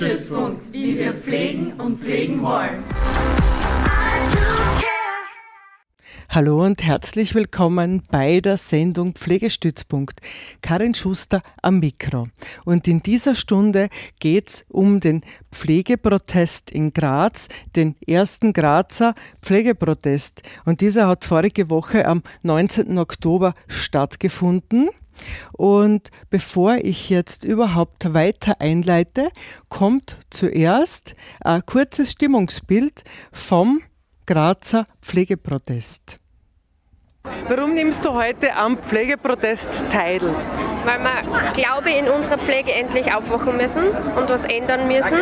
Pflegestützpunkt, wie wir pflegen und pflegen wollen. Hallo und herzlich willkommen bei der Sendung Pflegestützpunkt. Karin Schuster am Mikro. Und in dieser Stunde geht es um den Pflegeprotest in Graz, den ersten Grazer Pflegeprotest. Und dieser hat vorige Woche am 19. Oktober stattgefunden. Und bevor ich jetzt überhaupt weiter einleite, kommt zuerst ein kurzes Stimmungsbild vom Grazer Pflegeprotest. Warum nimmst du heute am Pflegeprotest teil? Weil wir, glaube ich, in unserer Pflege endlich aufwachen müssen und was ändern müssen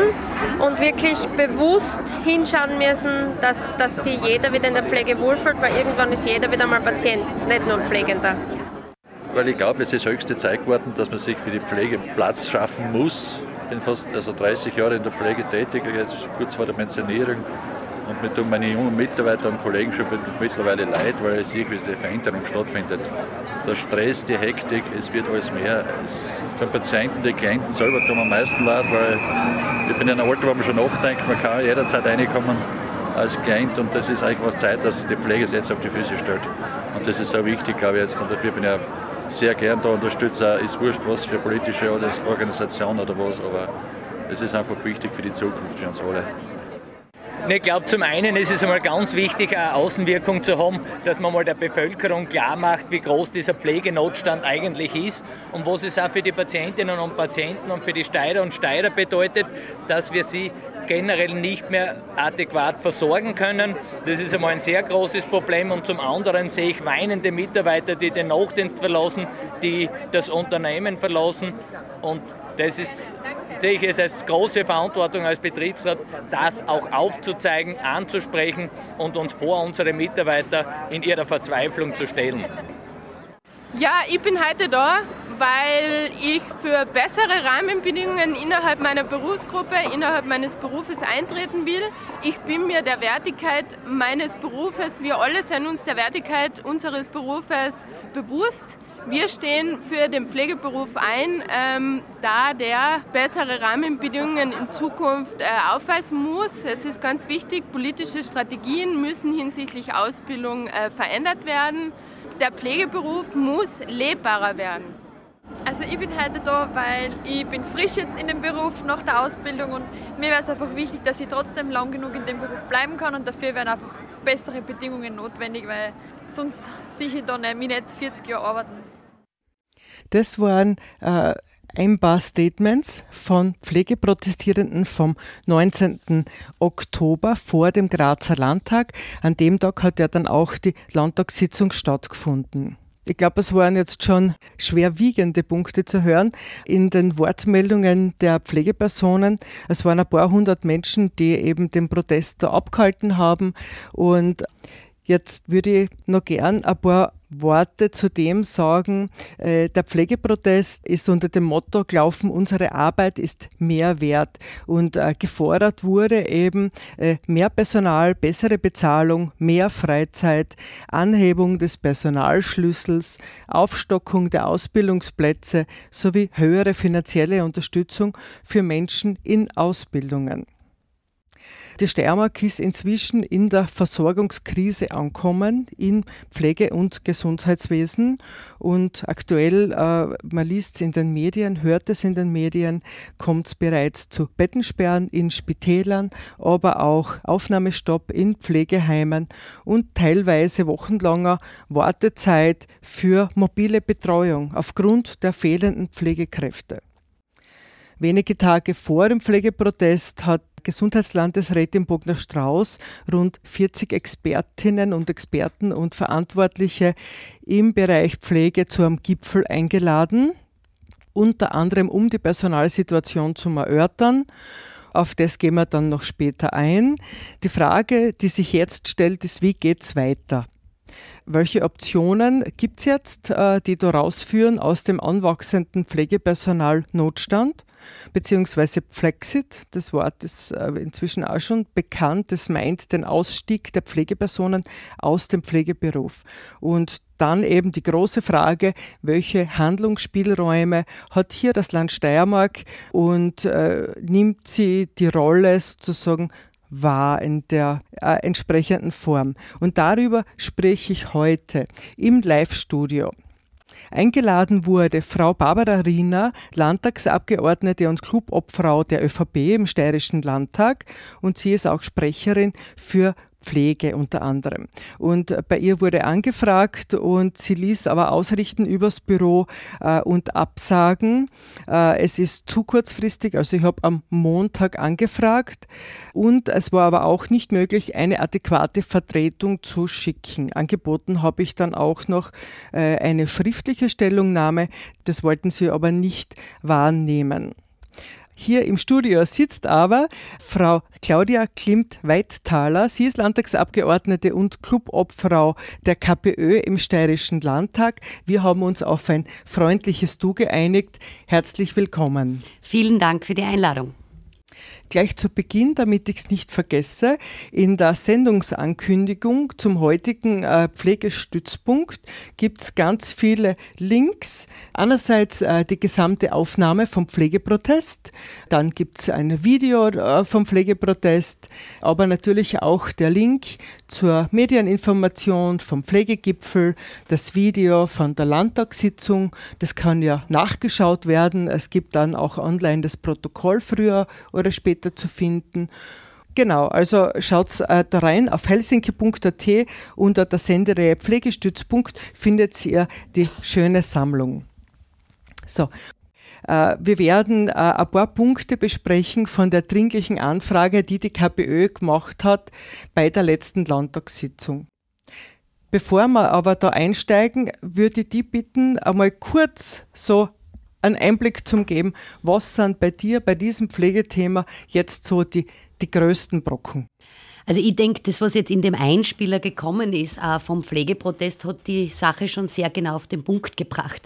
und wirklich bewusst hinschauen müssen, dass, dass sich jeder wieder in der Pflege wohlfühlt, weil irgendwann ist jeder wieder mal Patient, nicht nur Pflegender weil ich glaube, es ist höchste Zeit geworden, dass man sich für die Pflege Platz schaffen muss. Ich bin fast also 30 Jahre in der Pflege tätig, jetzt kurz vor der Pensionierung. Und mit tun meine jungen Mitarbeiter und Kollegen schon mittlerweile leid, weil ich sehe, wie diese Veränderung stattfindet. Der Stress, die Hektik, es wird alles mehr. Es, für den Patienten, die Klienten selber tun am meisten leid, weil ich bin in einem Alter, wo man schon nachdenkt, man kann jederzeit reinkommen als Klient und das ist eigentlich Zeit, dass sich die Pflege jetzt auf die Füße stellt. Und das ist so wichtig, glaube ich, jetzt. Und dafür bin ich sehr gern da unterstütze. Ist wurscht, was für politische Organisation oder was, aber es ist einfach wichtig für die Zukunft, für uns alle. Ich glaube, zum einen ist es einmal ganz wichtig, eine Außenwirkung zu haben, dass man mal der Bevölkerung klar macht, wie groß dieser Pflegenotstand eigentlich ist und was es auch für die Patientinnen und Patienten und für die Steirer und Steirer bedeutet, dass wir sie generell nicht mehr adäquat versorgen können. Das ist einmal ein sehr großes Problem. Und zum anderen sehe ich weinende Mitarbeiter, die den Nachtdienst verlassen, die das Unternehmen verlassen. Und das ist, sehe ich es als große Verantwortung als Betriebsrat, das auch aufzuzeigen, anzusprechen und uns vor unsere Mitarbeiter in ihrer Verzweiflung zu stellen. Ja, ich bin heute da, weil ich für bessere Rahmenbedingungen innerhalb meiner Berufsgruppe, innerhalb meines Berufes eintreten will. Ich bin mir der Wertigkeit meines Berufes, wir alle sind uns der Wertigkeit unseres Berufes bewusst. Wir stehen für den Pflegeberuf ein, ähm, da der bessere Rahmenbedingungen in Zukunft äh, aufweisen muss. Es ist ganz wichtig, politische Strategien müssen hinsichtlich Ausbildung äh, verändert werden. Der Pflegeberuf muss lebbarer werden. Also ich bin heute da, weil ich bin frisch jetzt in dem Beruf nach der Ausbildung und mir wäre es einfach wichtig, dass ich trotzdem lang genug in dem Beruf bleiben kann und dafür wären einfach bessere Bedingungen notwendig, weil sonst sehe ich da nicht, mich nicht 40 Jahre arbeiten. Das waren äh, ein paar Statements von Pflegeprotestierenden vom 19. Oktober vor dem Grazer Landtag. An dem Tag hat ja dann auch die Landtagssitzung stattgefunden. Ich glaube, es waren jetzt schon schwerwiegende Punkte zu hören in den Wortmeldungen der Pflegepersonen. Es waren ein paar hundert Menschen, die eben den Protest da abgehalten haben. Und jetzt würde ich noch gern ein paar Worte zu dem sagen. Äh, der Pflegeprotest ist unter dem Motto, Glauben, unsere Arbeit ist mehr wert. Und äh, gefordert wurde eben äh, mehr Personal, bessere Bezahlung, mehr Freizeit, Anhebung des Personalschlüssels, Aufstockung der Ausbildungsplätze sowie höhere finanzielle Unterstützung für Menschen in Ausbildungen. Die Steiermark ist inzwischen in der Versorgungskrise ankommen im Pflege- und Gesundheitswesen. Und aktuell, äh, man liest es in den Medien, hört es in den Medien, kommt es bereits zu Bettensperren in Spitälern, aber auch Aufnahmestopp in Pflegeheimen und teilweise wochenlanger Wartezeit für mobile Betreuung aufgrund der fehlenden Pflegekräfte. Wenige Tage vor dem Pflegeprotest hat Gesundheitslandesrätin Bogner Strauß rund 40 Expertinnen und Experten und Verantwortliche im Bereich Pflege zu einem Gipfel eingeladen. unter anderem um die Personalsituation zu erörtern. Auf das gehen wir dann noch später ein. Die Frage, die sich jetzt stellt, ist, wie geht es weiter? Welche Optionen gibt es jetzt, äh, die daraus führen aus dem anwachsenden Pflegepersonalnotstand? Beziehungsweise Flexit, das Wort ist äh, inzwischen auch schon bekannt, das meint den Ausstieg der Pflegepersonen aus dem Pflegeberuf. Und dann eben die große Frage, welche Handlungsspielräume hat hier das Land Steiermark und äh, nimmt sie die Rolle sozusagen wahr in der äh, entsprechenden Form. Und darüber spreche ich heute im Live-Studio. Eingeladen wurde Frau Barbara Riener, Landtagsabgeordnete und Clubobfrau der ÖVP im Steirischen Landtag. Und sie ist auch Sprecherin für Pflege unter anderem. Und bei ihr wurde angefragt und sie ließ aber ausrichten übers Büro äh, und absagen. Äh, es ist zu kurzfristig, also ich habe am Montag angefragt und es war aber auch nicht möglich, eine adäquate Vertretung zu schicken. Angeboten habe ich dann auch noch äh, eine schriftliche Stellungnahme, das wollten sie aber nicht wahrnehmen. Hier im Studio sitzt aber Frau Claudia Klimt-Weitthaler. Sie ist Landtagsabgeordnete und Clubobfrau der KPÖ im Steirischen Landtag. Wir haben uns auf ein freundliches Du geeinigt. Herzlich willkommen. Vielen Dank für die Einladung gleich zu Beginn, damit ich es nicht vergesse, in der Sendungsankündigung zum heutigen äh, Pflegestützpunkt gibt es ganz viele Links. Einerseits äh, die gesamte Aufnahme vom Pflegeprotest, dann gibt es ein Video äh, vom Pflegeprotest, aber natürlich auch der Link zur Medieninformation vom Pflegegipfel, das Video von der Landtagssitzung, das kann ja nachgeschaut werden. Es gibt dann auch online das Protokoll früher oder später zu finden. Genau, also schaut äh, da rein auf helsinki.at unter der Sendereihe Pflegestützpunkt findet ihr die schöne Sammlung. So, äh, wir werden äh, ein paar Punkte besprechen von der dringlichen Anfrage, die die KPÖ gemacht hat bei der letzten Landtagssitzung. Bevor wir aber da einsteigen, würde ich die bitten, einmal kurz so einen Einblick zu geben, was sind bei dir bei diesem Pflegethema jetzt so die, die größten Brocken? Also ich denke, das, was jetzt in dem Einspieler gekommen ist äh, vom Pflegeprotest, hat die Sache schon sehr genau auf den Punkt gebracht.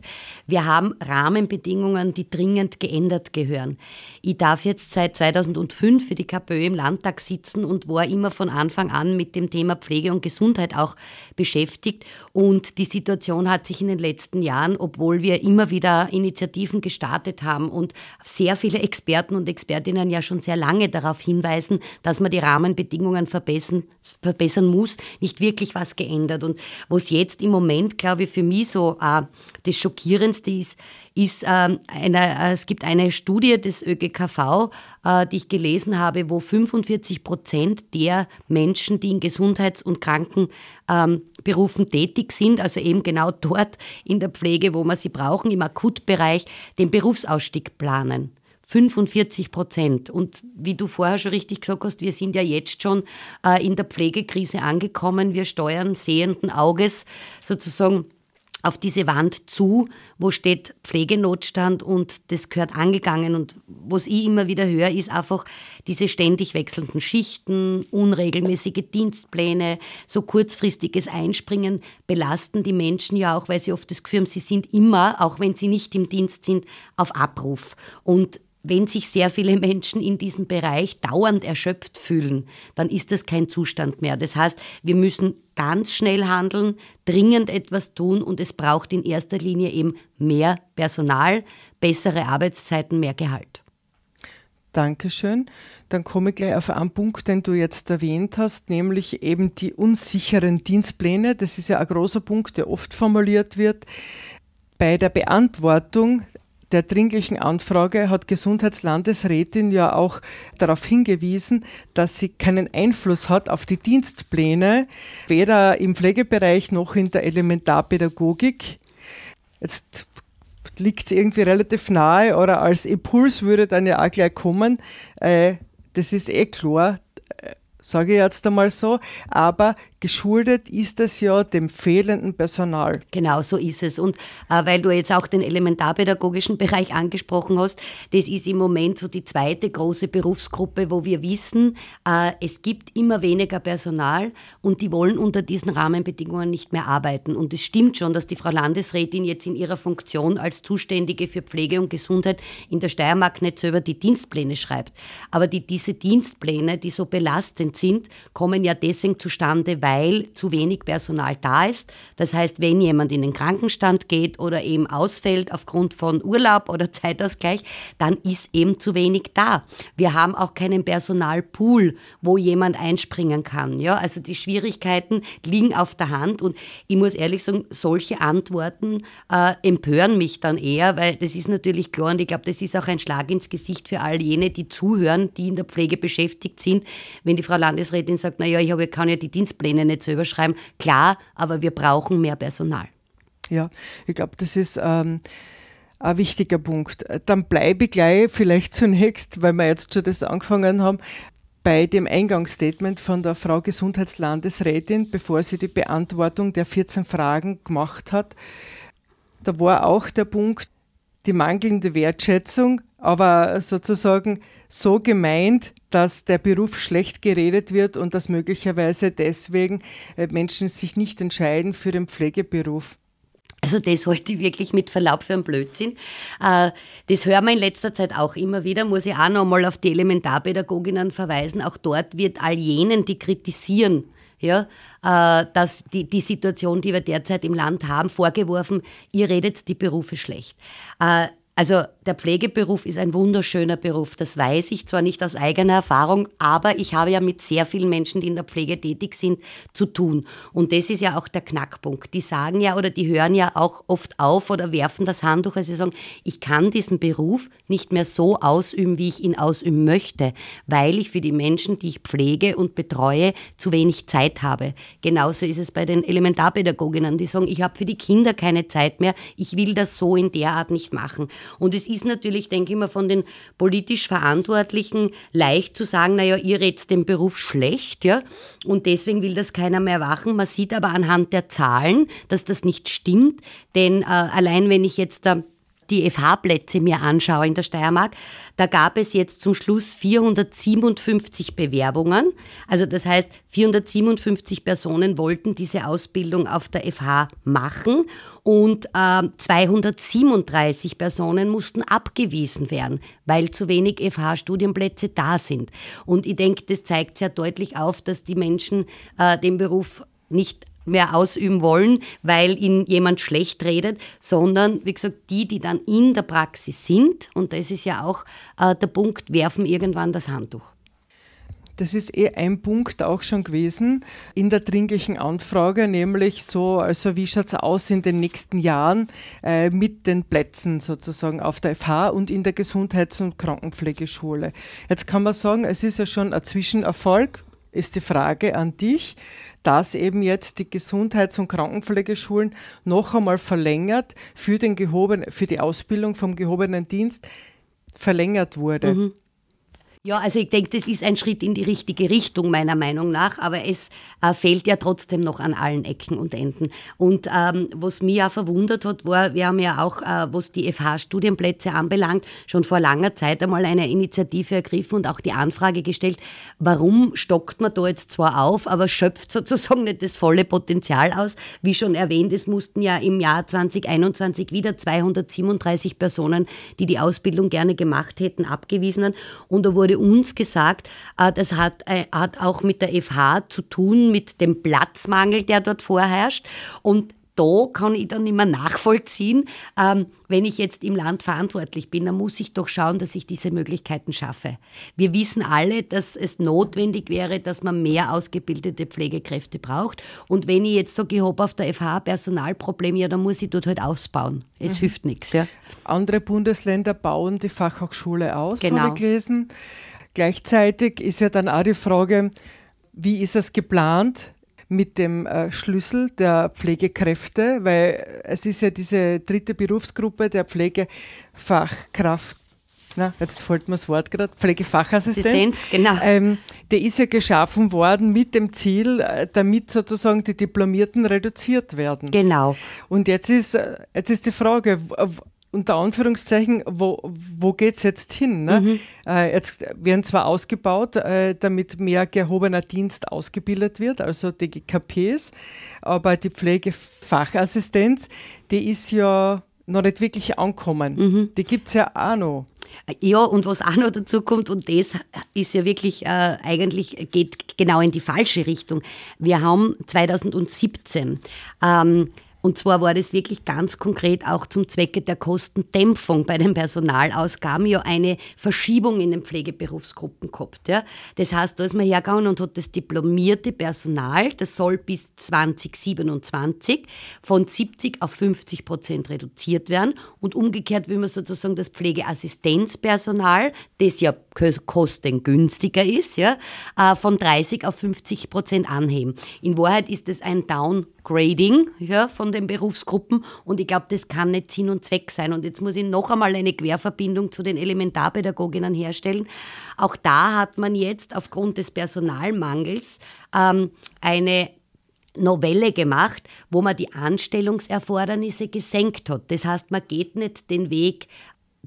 Wir haben Rahmenbedingungen, die dringend geändert gehören. Ich darf jetzt seit 2005 für die KPÖ im Landtag sitzen und war immer von Anfang an mit dem Thema Pflege und Gesundheit auch beschäftigt. Und die Situation hat sich in den letzten Jahren, obwohl wir immer wieder Initiativen gestartet haben und sehr viele Experten und Expertinnen ja schon sehr lange darauf hinweisen, dass man die Rahmenbedingungen verbessern, verbessern muss, nicht wirklich was geändert. Und was jetzt im Moment, glaube ich, für mich so äh, das Schockierendste ist, ist äh, eine, es gibt eine Studie des ÖGKV, äh, die ich gelesen habe, wo 45 Prozent der Menschen, die in Gesundheits- und Krankenberufen ähm, tätig sind, also eben genau dort in der Pflege, wo wir sie brauchen, im Akutbereich, den Berufsausstieg planen. 45 Prozent. Und wie du vorher schon richtig gesagt hast, wir sind ja jetzt schon äh, in der Pflegekrise angekommen. Wir steuern sehenden Auges sozusagen auf diese Wand zu, wo steht Pflegenotstand und das gehört angegangen. Und was ich immer wieder höre, ist einfach diese ständig wechselnden Schichten, unregelmäßige Dienstpläne, so kurzfristiges Einspringen belasten die Menschen ja auch, weil sie oft das Gefühl haben, sie sind immer, auch wenn sie nicht im Dienst sind, auf Abruf. Und wenn sich sehr viele Menschen in diesem Bereich dauernd erschöpft fühlen, dann ist das kein Zustand mehr. Das heißt, wir müssen ganz schnell handeln, dringend etwas tun und es braucht in erster Linie eben mehr Personal, bessere Arbeitszeiten, mehr Gehalt. Dankeschön. Dann komme ich gleich auf einen Punkt, den du jetzt erwähnt hast, nämlich eben die unsicheren Dienstpläne. Das ist ja ein großer Punkt, der oft formuliert wird. Bei der Beantwortung der dringlichen Anfrage hat Gesundheitslandesrätin ja auch darauf hingewiesen, dass sie keinen Einfluss hat auf die Dienstpläne, weder im Pflegebereich noch in der Elementarpädagogik. Jetzt liegt es irgendwie relativ nahe oder als Impuls würde dann ja auch gleich kommen. Äh, das ist eh klar, äh, sage ich jetzt einmal so, aber geschuldet ist das ja dem fehlenden Personal. Genau, so ist es. Und äh, weil du jetzt auch den elementarpädagogischen Bereich angesprochen hast, das ist im Moment so die zweite große Berufsgruppe, wo wir wissen, äh, es gibt immer weniger Personal und die wollen unter diesen Rahmenbedingungen nicht mehr arbeiten. Und es stimmt schon, dass die Frau Landesrätin jetzt in ihrer Funktion als Zuständige für Pflege und Gesundheit in der Steiermark nicht selber die Dienstpläne schreibt. Aber die, diese Dienstpläne, die so belastend sind, kommen ja deswegen zustande, weil weil zu wenig Personal da ist. Das heißt, wenn jemand in den Krankenstand geht oder eben ausfällt aufgrund von Urlaub oder Zeitausgleich, dann ist eben zu wenig da. Wir haben auch keinen Personalpool, wo jemand einspringen kann. Ja, also die Schwierigkeiten liegen auf der Hand und ich muss ehrlich sagen, solche Antworten äh, empören mich dann eher, weil das ist natürlich klar und ich glaube, das ist auch ein Schlag ins Gesicht für all jene, die zuhören, die in der Pflege beschäftigt sind, wenn die Frau Landesrätin sagt, naja, ich habe, kann ja die Dienstpläne Pläne nicht selber schreiben. Klar, aber wir brauchen mehr Personal. Ja, ich glaube, das ist ähm, ein wichtiger Punkt. Dann bleibe ich gleich vielleicht zunächst, weil wir jetzt schon das angefangen haben, bei dem Eingangsstatement von der Frau Gesundheitslandesrätin, bevor sie die Beantwortung der 14 Fragen gemacht hat. Da war auch der Punkt, die mangelnde Wertschätzung, aber sozusagen so gemeint, dass der Beruf schlecht geredet wird und dass möglicherweise deswegen äh, Menschen sich nicht entscheiden für den Pflegeberuf. Also das ich wirklich mit Verlaub für einen Blödsinn. Äh, das hören wir in letzter Zeit auch immer wieder, muss ich auch nochmal auf die Elementarpädagoginnen verweisen. Auch dort wird all jenen, die kritisieren, ja, äh, dass die, die Situation, die wir derzeit im Land haben, vorgeworfen, ihr redet die Berufe schlecht. Also der Pflegeberuf ist ein wunderschöner Beruf, das weiß ich zwar nicht aus eigener Erfahrung, aber ich habe ja mit sehr vielen Menschen, die in der Pflege tätig sind, zu tun. Und das ist ja auch der Knackpunkt. Die sagen ja oder die hören ja auch oft auf oder werfen das Handtuch, weil sie sagen, ich kann diesen Beruf nicht mehr so ausüben, wie ich ihn ausüben möchte, weil ich für die Menschen, die ich pflege und betreue, zu wenig Zeit habe. Genauso ist es bei den Elementarpädagoginnen, die sagen, ich habe für die Kinder keine Zeit mehr, ich will das so in der Art nicht machen. Und es ist natürlich, denke ich mal, von den politisch Verantwortlichen leicht zu sagen, naja, ihr redet den Beruf schlecht, ja, und deswegen will das keiner mehr machen. Man sieht aber anhand der Zahlen, dass das nicht stimmt, denn äh, allein wenn ich jetzt da die FH-Plätze mir anschaue in der Steiermark, da gab es jetzt zum Schluss 457 Bewerbungen. Also das heißt, 457 Personen wollten diese Ausbildung auf der FH machen und äh, 237 Personen mussten abgewiesen werden, weil zu wenig FH-Studienplätze da sind. Und ich denke, das zeigt sehr deutlich auf, dass die Menschen äh, den Beruf nicht mehr ausüben wollen, weil ihnen jemand schlecht redet, sondern wie gesagt, die, die dann in der Praxis sind, und das ist ja auch äh, der Punkt, werfen irgendwann das Handtuch. Das ist eh ein Punkt auch schon gewesen in der dringlichen Anfrage, nämlich so, also wie schaut es aus in den nächsten Jahren äh, mit den Plätzen sozusagen auf der FH und in der Gesundheits- und Krankenpflegeschule. Jetzt kann man sagen, es ist ja schon ein Zwischenerfolg, ist die Frage an dich dass eben jetzt die Gesundheits- und Krankenpflegeschulen noch einmal verlängert für, den gehoben, für die Ausbildung vom gehobenen Dienst verlängert wurde. Mhm. Ja, also ich denke, das ist ein Schritt in die richtige Richtung meiner Meinung nach, aber es äh, fehlt ja trotzdem noch an allen Ecken und Enden. Und ähm, was mich auch verwundert hat, war, wir haben ja auch, äh, was die FH-Studienplätze anbelangt, schon vor langer Zeit einmal eine Initiative ergriffen und auch die Anfrage gestellt, warum stockt man da jetzt zwar auf, aber schöpft sozusagen nicht das volle Potenzial aus. Wie schon erwähnt, es mussten ja im Jahr 2021 wieder 237 Personen, die die Ausbildung gerne gemacht hätten, abgewiesen. Und da wurde wurde uns gesagt, äh, das hat, äh, hat auch mit der FH zu tun, mit dem Platzmangel, der dort vorherrscht. Und da kann ich dann immer nachvollziehen, ähm, wenn ich jetzt im Land verantwortlich bin, dann muss ich doch schauen, dass ich diese Möglichkeiten schaffe. Wir wissen alle, dass es notwendig wäre, dass man mehr ausgebildete Pflegekräfte braucht. Und wenn ich jetzt sage, ich habe auf der FH Personalprobleme, ja, dann muss ich dort halt ausbauen. Es mhm. hilft nichts. Ja. Andere Bundesländer bauen die Fachhochschule aus, genau. habe ich gelesen. Gleichzeitig ist ja dann auch die Frage, wie ist es geplant? Mit dem äh, Schlüssel der Pflegekräfte, weil es ist ja diese dritte Berufsgruppe der Pflegefachkraft na, jetzt fällt mir das Wort gerade, Pflegefachassistenz. Assistenz, genau. Ähm, der ist ja geschaffen worden mit dem Ziel, äh, damit sozusagen die Diplomierten reduziert werden. Genau. Und jetzt ist, äh, jetzt ist die Frage, unter Anführungszeichen, wo, wo geht es jetzt hin? Ne? Mhm. Äh, jetzt werden zwar ausgebaut, äh, damit mehr gehobener Dienst ausgebildet wird, also die GKPs, aber die Pflegefachassistenz, die ist ja noch nicht wirklich ankommen. Mhm. Die gibt es ja auch noch. Ja, und was auch noch dazu kommt, und das ist ja wirklich äh, eigentlich geht genau in die falsche Richtung. Wir haben 2017 ähm, und zwar war das wirklich ganz konkret auch zum Zwecke der Kostendämpfung bei den Personalausgaben ja eine Verschiebung in den Pflegeberufsgruppen gehabt. Ja. Das heißt, da ist man hergegangen und hat das diplomierte Personal, das soll bis 2027 von 70 auf 50 Prozent reduziert werden und umgekehrt will man sozusagen das Pflegeassistenzpersonal, das ja kostengünstiger ist, ja, äh, von 30 auf 50 Prozent anheben. In Wahrheit ist das ein Downgrading ja, von den Berufsgruppen und ich glaube, das kann nicht Sinn und Zweck sein. Und jetzt muss ich noch einmal eine Querverbindung zu den Elementarpädagoginnen herstellen. Auch da hat man jetzt aufgrund des Personalmangels ähm, eine Novelle gemacht, wo man die Anstellungserfordernisse gesenkt hat. Das heißt, man geht nicht den Weg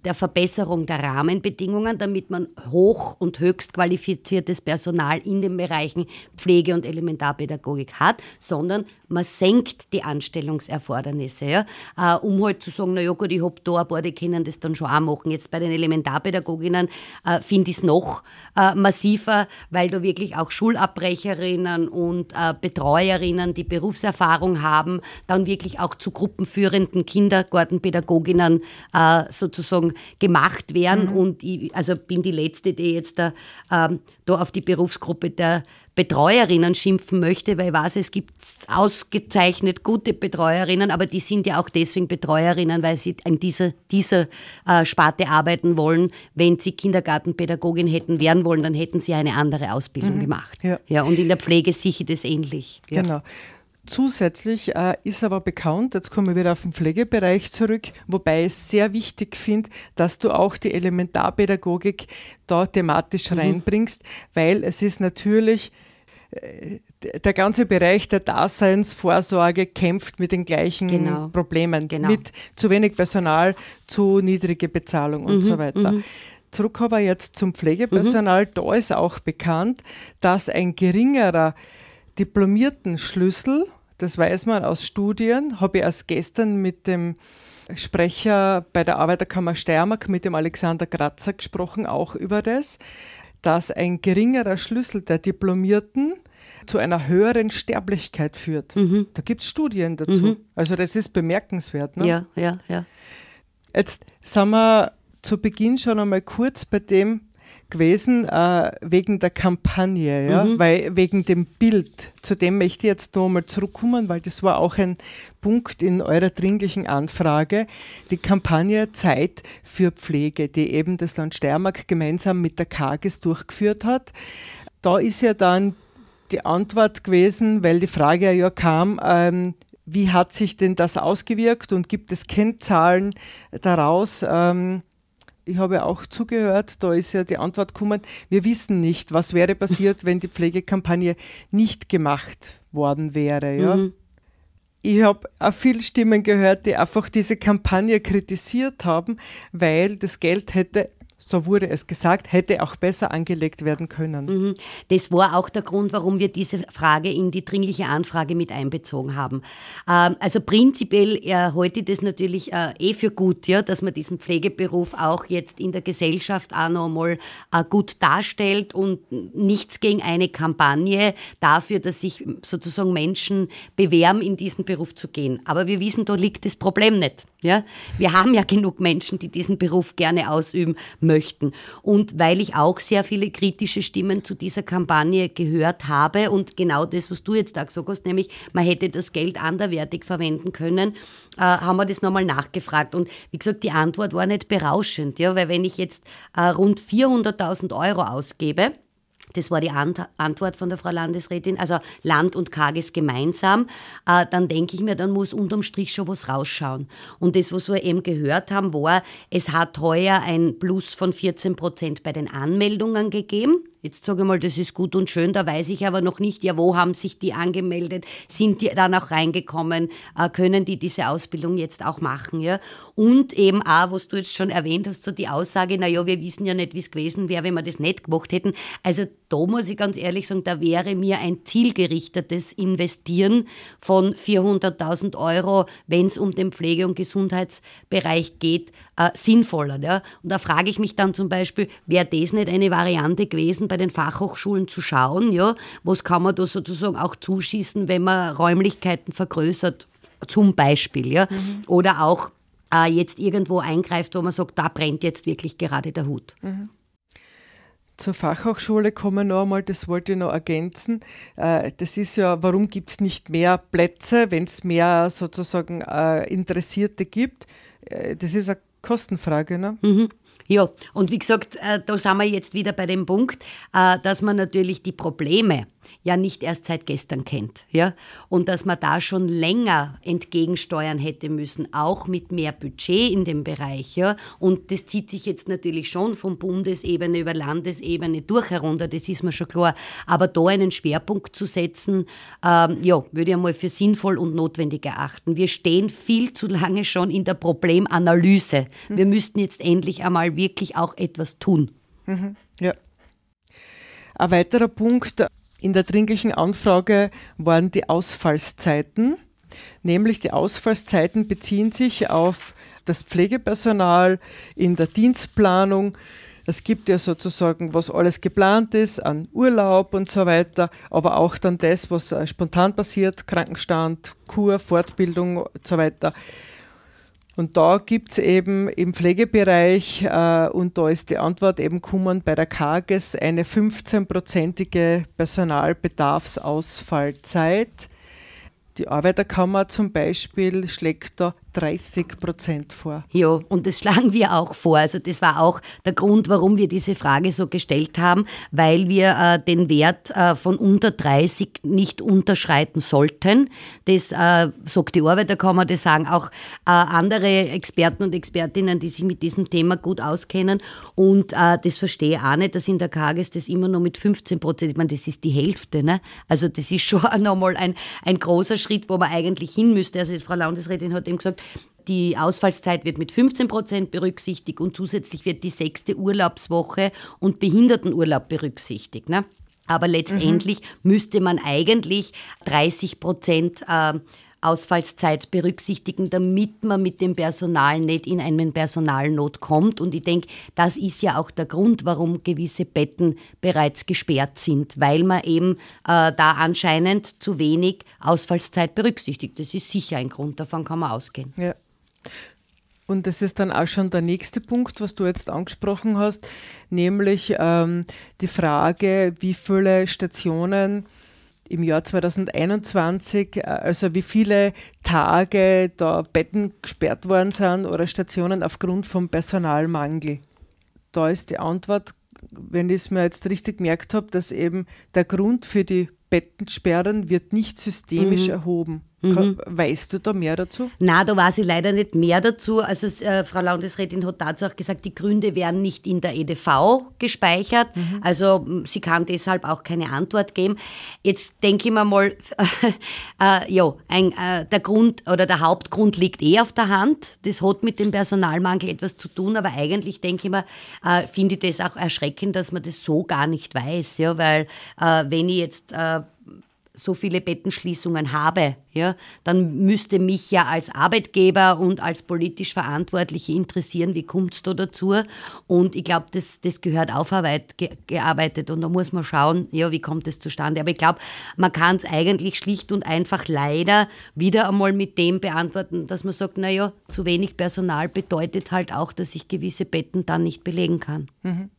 der Verbesserung der Rahmenbedingungen, damit man hoch- und höchst qualifiziertes Personal in den Bereichen Pflege und Elementarpädagogik hat, sondern man senkt die Anstellungserfordernisse, ja, äh, um halt zu sagen, naja gut, ich habe da ein paar, die können das dann schon auch machen. Jetzt bei den Elementarpädagoginnen äh, finde ich es noch äh, massiver, weil da wirklich auch Schulabbrecherinnen und äh, Betreuerinnen, die Berufserfahrung haben, dann wirklich auch zu gruppenführenden Kindergartenpädagoginnen äh, sozusagen gemacht werden. Mhm. Und ich also bin die Letzte, die jetzt da, ähm, da auf die Berufsgruppe der Betreuerinnen schimpfen möchte, weil ich weiß, es gibt ausgezeichnet gute Betreuerinnen, aber die sind ja auch deswegen Betreuerinnen, weil sie in dieser, dieser äh, Sparte arbeiten wollen. Wenn sie Kindergartenpädagogin hätten werden wollen, dann hätten sie eine andere Ausbildung mhm. gemacht. Ja. ja, und in der Pflege sicher das ähnlich. Ja. Genau. Zusätzlich äh, ist aber bekannt, jetzt kommen wir wieder auf den Pflegebereich zurück, wobei ich es sehr wichtig finde, dass du auch die Elementarpädagogik da thematisch mhm. reinbringst, weil es ist natürlich der ganze Bereich der Daseinsvorsorge kämpft mit den gleichen genau. Problemen, genau. mit zu wenig Personal, zu niedrige Bezahlung und mhm, so weiter. Mhm. Zurück aber jetzt zum Pflegepersonal. Mhm. Da ist auch bekannt, dass ein geringerer diplomierten Schlüssel, das weiß man aus Studien, habe ich erst gestern mit dem Sprecher bei der Arbeiterkammer Steiermark, mit dem Alexander Kratzer gesprochen, auch über das, dass ein geringerer Schlüssel der Diplomierten zu einer höheren Sterblichkeit führt. Mhm. Da gibt es Studien dazu. Mhm. Also das ist bemerkenswert. Ne? Ja, ja, ja. Jetzt sind wir zu Beginn schon einmal kurz bei dem gewesen äh, wegen der Kampagne, ja? Mhm. weil wegen dem Bild. Zu dem möchte ich jetzt nochmal zurückkommen, weil das war auch ein Punkt in eurer dringlichen Anfrage. Die Kampagne Zeit für Pflege, die eben das Land Steiermark gemeinsam mit der KAGES durchgeführt hat. Da ist ja dann die Antwort gewesen, weil die Frage ja kam, ähm, wie hat sich denn das ausgewirkt und gibt es Kennzahlen daraus? Ähm, ich habe auch zugehört, da ist ja die Antwort gekommen, wir wissen nicht, was wäre passiert, wenn die Pflegekampagne nicht gemacht worden wäre. Ja? Mhm. Ich habe auch viele Stimmen gehört, die einfach diese Kampagne kritisiert haben, weil das Geld hätte so wurde es gesagt, hätte auch besser angelegt werden können. Mhm. Das war auch der Grund, warum wir diese Frage in die dringliche Anfrage mit einbezogen haben. Ähm, also prinzipiell äh, halte ich das natürlich äh, eh für gut, ja, dass man diesen Pflegeberuf auch jetzt in der Gesellschaft auch noch mal äh, gut darstellt und nichts gegen eine Kampagne dafür, dass sich sozusagen Menschen bewerben, in diesen Beruf zu gehen. Aber wir wissen, da liegt das Problem nicht. Ja? Wir haben ja genug Menschen, die diesen Beruf gerne ausüben möchten. Und weil ich auch sehr viele kritische Stimmen zu dieser Kampagne gehört habe und genau das, was du jetzt da gesagt hast, nämlich man hätte das Geld anderwertig verwenden können, äh, haben wir das nochmal nachgefragt. Und wie gesagt, die Antwort war nicht berauschend, ja? weil wenn ich jetzt äh, rund 400.000 Euro ausgebe, das war die Antwort von der Frau Landesrätin, also Land und Kages gemeinsam, äh, dann denke ich mir, dann muss unterm Strich schon was rausschauen. Und das, was wir eben gehört haben, war, es hat heuer ein Plus von 14 Prozent bei den Anmeldungen gegeben. Jetzt sage ich mal, das ist gut und schön, da weiß ich aber noch nicht, ja, wo haben sich die angemeldet, sind die dann auch reingekommen, äh, können die diese Ausbildung jetzt auch machen, ja? Und eben auch, was du jetzt schon erwähnt hast, so die Aussage, na ja, wir wissen ja nicht, wie es gewesen wäre, wenn wir das nicht gemacht hätten. Also da muss ich ganz ehrlich sagen, da wäre mir ein zielgerichtetes Investieren von 400.000 Euro, wenn es um den Pflege- und Gesundheitsbereich geht, äh, sinnvoller. Ja? Und da frage ich mich dann zum Beispiel, wäre das nicht eine Variante gewesen, bei den Fachhochschulen zu schauen, ja, was kann man da sozusagen auch zuschießen, wenn man Räumlichkeiten vergrößert, zum Beispiel, ja, mhm. oder auch äh, jetzt irgendwo eingreift, wo man sagt, da brennt jetzt wirklich gerade der Hut. Mhm. Zur Fachhochschule kommen noch einmal, das wollte ich noch ergänzen. Äh, das ist ja, warum gibt es nicht mehr Plätze, wenn es mehr sozusagen äh, Interessierte gibt? Äh, das ist eine Kostenfrage, ne? Mhm. Ja, und wie gesagt, da sind wir jetzt wieder bei dem Punkt, dass man natürlich die Probleme, ja nicht erst seit gestern kennt. Ja? Und dass man da schon länger entgegensteuern hätte müssen, auch mit mehr Budget in dem Bereich. Ja? Und das zieht sich jetzt natürlich schon von Bundesebene über Landesebene durch herunter, das ist mir schon klar. Aber da einen Schwerpunkt zu setzen, ähm, ja, würde ich einmal für sinnvoll und notwendig erachten. Wir stehen viel zu lange schon in der Problemanalyse. Wir müssten jetzt endlich einmal wirklich auch etwas tun. Mhm. Ja. Ein weiterer Punkt, in der dringlichen Anfrage waren die Ausfallszeiten, nämlich die Ausfallszeiten beziehen sich auf das Pflegepersonal in der Dienstplanung. Es gibt ja sozusagen, was alles geplant ist an Urlaub und so weiter, aber auch dann das, was spontan passiert, Krankenstand, Kur, Fortbildung und so weiter. Und da gibt es eben im Pflegebereich, äh, und da ist die Antwort eben gekommen bei der KAGES, eine 15-prozentige Personalbedarfsausfallzeit. Die Arbeiterkammer zum Beispiel schlägt da 30 Prozent vor. Ja, und das schlagen wir auch vor. Also das war auch der Grund, warum wir diese Frage so gestellt haben, weil wir äh, den Wert äh, von unter 30 nicht unterschreiten sollten. Das äh, sagt die Arbeiterkammer, das sagen auch äh, andere Experten und Expertinnen, die sich mit diesem Thema gut auskennen. Und äh, das verstehe ich auch nicht, dass in der KAGES das immer nur mit 15 Prozent, ich meine, das ist die Hälfte. Ne? Also das ist schon nochmal ein, ein großer Schritt, wo man eigentlich hin müsste. Also Frau Landesrätin hat eben gesagt, die Ausfallszeit wird mit 15 Prozent berücksichtigt und zusätzlich wird die sechste Urlaubswoche und Behindertenurlaub berücksichtigt. Ne? Aber letztendlich mhm. müsste man eigentlich 30 Prozent äh, Ausfallszeit berücksichtigen, damit man mit dem Personal nicht in einen Personalnot kommt. Und ich denke, das ist ja auch der Grund, warum gewisse Betten bereits gesperrt sind, weil man eben äh, da anscheinend zu wenig Ausfallszeit berücksichtigt. Das ist sicher ein Grund, davon kann man ausgehen. Ja. Und das ist dann auch schon der nächste Punkt, was du jetzt angesprochen hast, nämlich ähm, die Frage, wie viele Stationen im Jahr 2021, äh, also wie viele Tage da Betten gesperrt worden sind oder Stationen aufgrund vom Personalmangel. Da ist die Antwort, wenn ich es mir jetzt richtig gemerkt habe, dass eben der Grund für die Bettensperren wird nicht systemisch mhm. erhoben. Mhm. Weißt du da mehr dazu? Na, da weiß ich leider nicht mehr dazu. Also äh, Frau Landesrätin hat dazu auch gesagt, die Gründe werden nicht in der EDV gespeichert. Mhm. Also sie kann deshalb auch keine Antwort geben. Jetzt denke ich mir mal, äh, ja, ein, äh, der Grund oder der Hauptgrund liegt eh auf der Hand. Das hat mit dem Personalmangel etwas zu tun, aber eigentlich denke ich mir, äh, finde ich das auch erschreckend, dass man das so gar nicht weiß. Ja, weil äh, wenn ich jetzt äh, so viele Bettenschließungen habe, ja, dann müsste mich ja als Arbeitgeber und als politisch Verantwortliche interessieren, wie kommt es da dazu? Und ich glaube, das, das gehört aufgearbeitet und da muss man schauen, ja, wie kommt es zustande. Aber ich glaube, man kann es eigentlich schlicht und einfach leider wieder einmal mit dem beantworten, dass man sagt, naja, zu wenig Personal bedeutet halt auch, dass ich gewisse Betten dann nicht belegen kann. Mhm.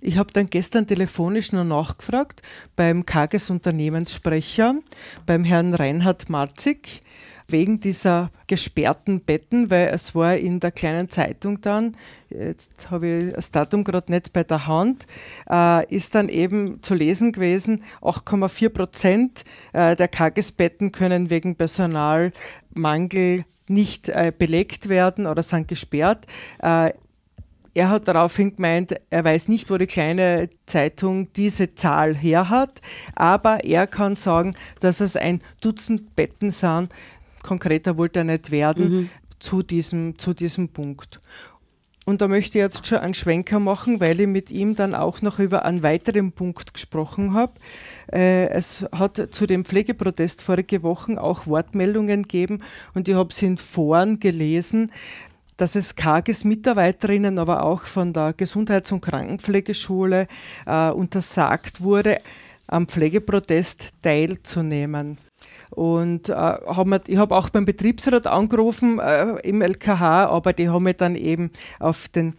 Ich habe dann gestern telefonisch noch nachgefragt beim Kages Unternehmenssprecher, beim Herrn Reinhard Marzig. wegen dieser gesperrten Betten, weil es war in der kleinen Zeitung dann, jetzt habe ich das Datum gerade nicht bei der Hand, äh, ist dann eben zu lesen gewesen, 8,4 Prozent äh, der Tagesbetten können wegen Personalmangel nicht äh, belegt werden oder sind gesperrt. Er hat daraufhin gemeint, er weiß nicht, wo die kleine Zeitung diese Zahl her hat, aber er kann sagen, dass es ein Dutzend Betten sind. Konkreter wollte er nicht werden mhm. zu, diesem, zu diesem Punkt. Und da möchte ich jetzt schon einen Schwenker machen, weil ich mit ihm dann auch noch über einen weiteren Punkt gesprochen habe. Äh, es hat zu dem Pflegeprotest vorige Woche auch Wortmeldungen gegeben und ich habe es in Foren gelesen, dass es Kages Mitarbeiterinnen, aber auch von der Gesundheits- und Krankenpflegeschule äh, untersagt wurde, am Pflegeprotest teilzunehmen. Und äh, hab mir, ich habe auch beim Betriebsrat angerufen äh, im LKH, aber die haben mir dann eben auf den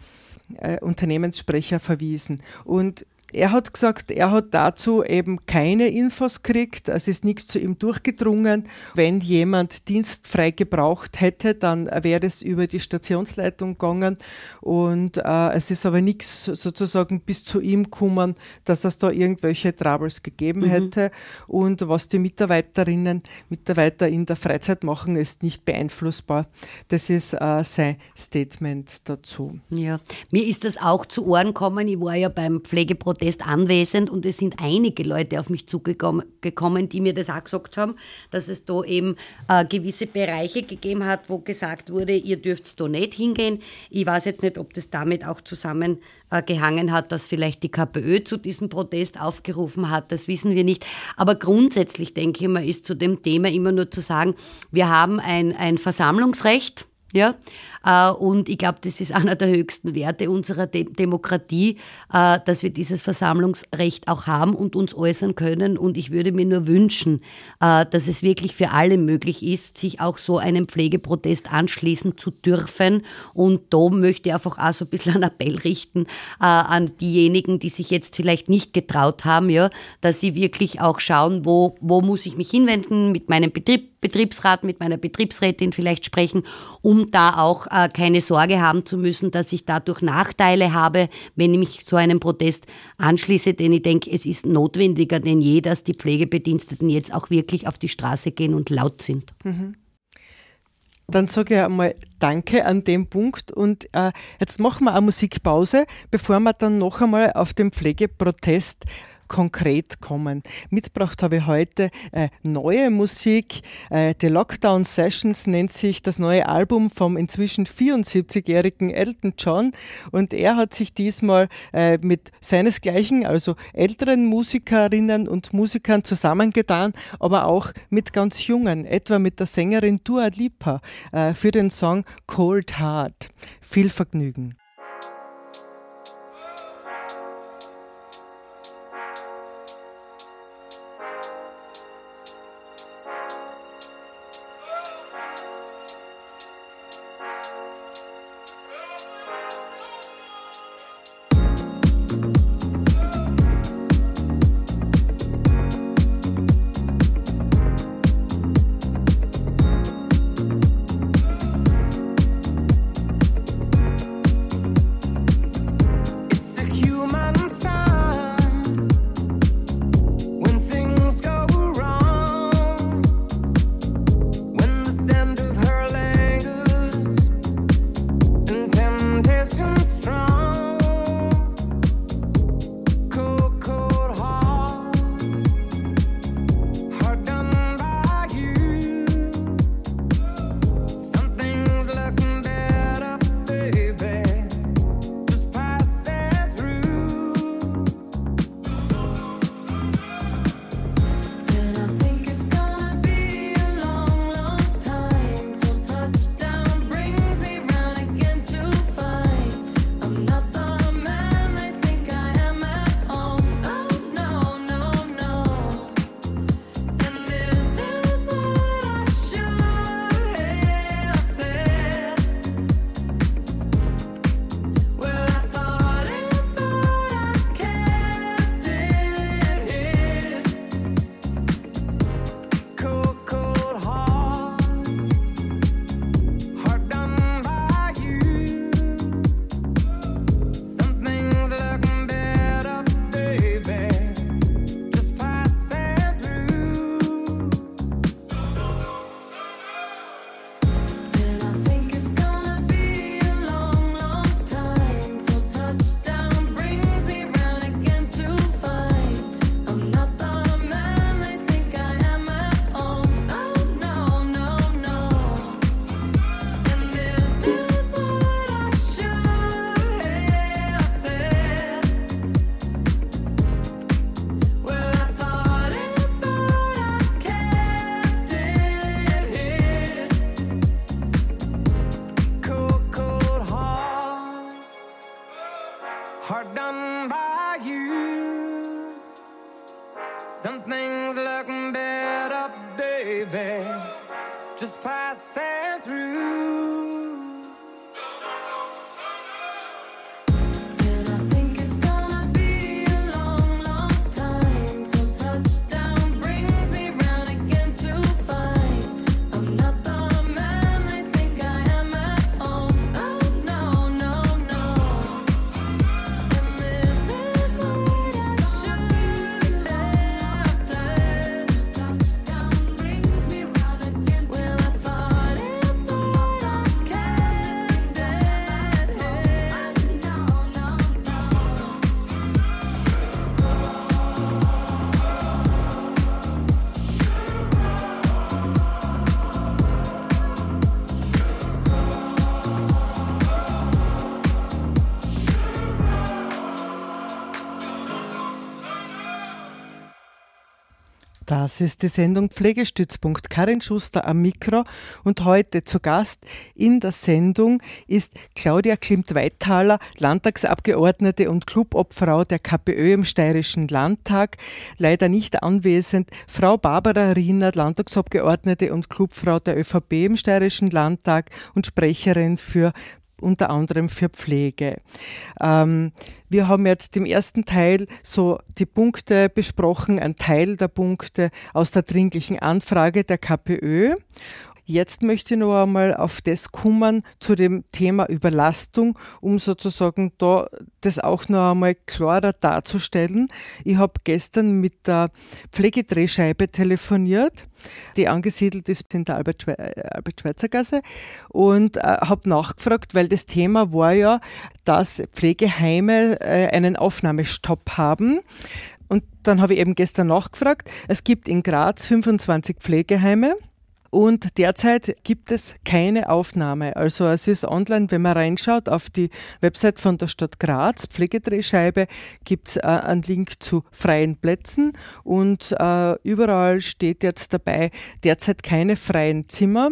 äh, Unternehmenssprecher verwiesen. Und er hat gesagt, er hat dazu eben keine Infos gekriegt, es ist nichts zu ihm durchgedrungen. Wenn jemand dienstfrei gebraucht hätte, dann wäre es über die Stationsleitung gegangen und äh, es ist aber nichts sozusagen bis zu ihm gekommen, dass es da irgendwelche Troubles gegeben mhm. hätte und was die Mitarbeiterinnen, Mitarbeiter in der Freizeit machen, ist nicht beeinflussbar. Das ist äh, sein Statement dazu. Ja, mir ist das auch zu Ohren gekommen, ich war ja beim Pflegeprozess Protest anwesend und es sind einige Leute auf mich zugekommen, die mir das auch gesagt haben, dass es da eben äh, gewisse Bereiche gegeben hat, wo gesagt wurde, ihr dürft da nicht hingehen. Ich weiß jetzt nicht, ob das damit auch zusammengehangen äh, hat, dass vielleicht die KPÖ zu diesem Protest aufgerufen hat, das wissen wir nicht. Aber grundsätzlich denke ich mal, ist zu dem Thema immer nur zu sagen, wir haben ein, ein Versammlungsrecht, ja, äh, und ich glaube, das ist einer der höchsten Werte unserer De Demokratie, äh, dass wir dieses Versammlungsrecht auch haben und uns äußern können. Und ich würde mir nur wünschen, äh, dass es wirklich für alle möglich ist, sich auch so einem Pflegeprotest anschließen zu dürfen. Und da möchte ich einfach auch so ein bisschen einen Appell richten an diejenigen, die sich jetzt vielleicht nicht getraut haben, ja, dass sie wirklich auch schauen, wo, wo muss ich mich hinwenden, mit meinem Betrieb, Betriebsrat, mit meiner Betriebsrätin vielleicht sprechen, um da auch äh, keine Sorge haben zu müssen, dass ich dadurch Nachteile habe, wenn ich mich zu einem Protest anschließe. Denn ich denke, es ist notwendiger denn je, dass die Pflegebediensteten jetzt auch wirklich auf die Straße gehen und laut sind. Mhm. Dann sage ich einmal Danke an dem Punkt und äh, jetzt machen wir eine Musikpause, bevor wir dann noch einmal auf den Pflegeprotest konkret kommen. Mitgebracht habe ich heute äh, neue Musik. Äh, The Lockdown Sessions nennt sich das neue Album vom inzwischen 74-jährigen Elton John und er hat sich diesmal äh, mit seinesgleichen, also älteren Musikerinnen und Musikern zusammengetan, aber auch mit ganz jungen, etwa mit der Sängerin Dua Lipa äh, für den Song Cold Heart. Viel Vergnügen. Ist die Sendung Pflegestützpunkt. Karin Schuster am Mikro und heute zu Gast in der Sendung ist Claudia Klimt-Weithaler, Landtagsabgeordnete und Clubobfrau der KPÖ im Steirischen Landtag. Leider nicht anwesend Frau Barbara Riener, Landtagsabgeordnete und Clubfrau der ÖVP im Steirischen Landtag und Sprecherin für unter anderem für Pflege. Ähm, wir haben jetzt im ersten Teil so die Punkte besprochen, ein Teil der Punkte aus der dringlichen Anfrage der KPÖ. Jetzt möchte ich noch einmal auf das kommen zu dem Thema Überlastung, um sozusagen da das auch noch einmal klarer darzustellen. Ich habe gestern mit der Pflegedrehscheibe telefoniert, die angesiedelt ist in der Albert-Schweitzer Gasse und äh, habe nachgefragt, weil das Thema war ja, dass Pflegeheime äh, einen Aufnahmestopp haben. Und dann habe ich eben gestern nachgefragt. Es gibt in Graz 25 Pflegeheime. Und derzeit gibt es keine Aufnahme. Also es ist online, wenn man reinschaut auf die Website von der Stadt Graz, Pflegedrehscheibe, gibt es äh, einen Link zu freien Plätzen und äh, überall steht jetzt dabei, derzeit keine freien Zimmer.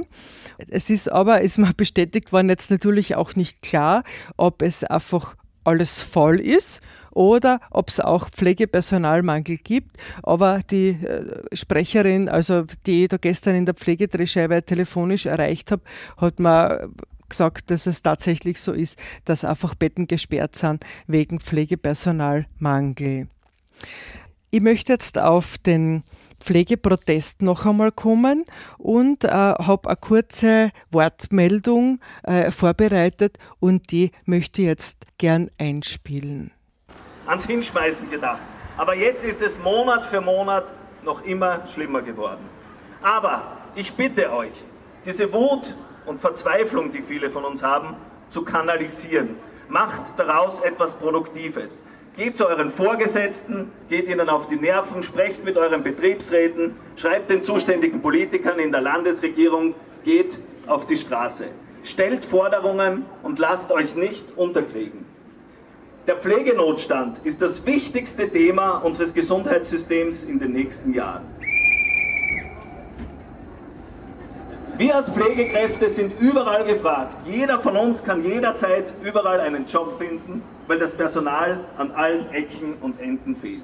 Es ist aber, ist mal bestätigt worden, jetzt natürlich auch nicht klar, ob es einfach alles voll ist oder ob es auch Pflegepersonalmangel gibt. Aber die äh, Sprecherin, also die ich da gestern in der Pflegedrehscheibe telefonisch erreicht habe, hat mir gesagt, dass es tatsächlich so ist, dass einfach Betten gesperrt sind wegen Pflegepersonalmangel. Ich möchte jetzt auf den Pflegeprotest noch einmal kommen und äh, habe eine kurze Wortmeldung äh, vorbereitet und die möchte ich jetzt gern einspielen ans Hinschmeißen gedacht. Aber jetzt ist es Monat für Monat noch immer schlimmer geworden. Aber ich bitte euch, diese Wut und Verzweiflung, die viele von uns haben, zu kanalisieren. Macht daraus etwas Produktives. Geht zu euren Vorgesetzten, geht ihnen auf die Nerven, sprecht mit euren Betriebsräten, schreibt den zuständigen Politikern in der Landesregierung, geht auf die Straße. Stellt Forderungen und lasst euch nicht unterkriegen. Der Pflegenotstand ist das wichtigste Thema unseres Gesundheitssystems in den nächsten Jahren. Wir als Pflegekräfte sind überall gefragt. Jeder von uns kann jederzeit überall einen Job finden, weil das Personal an allen Ecken und Enden fehlt.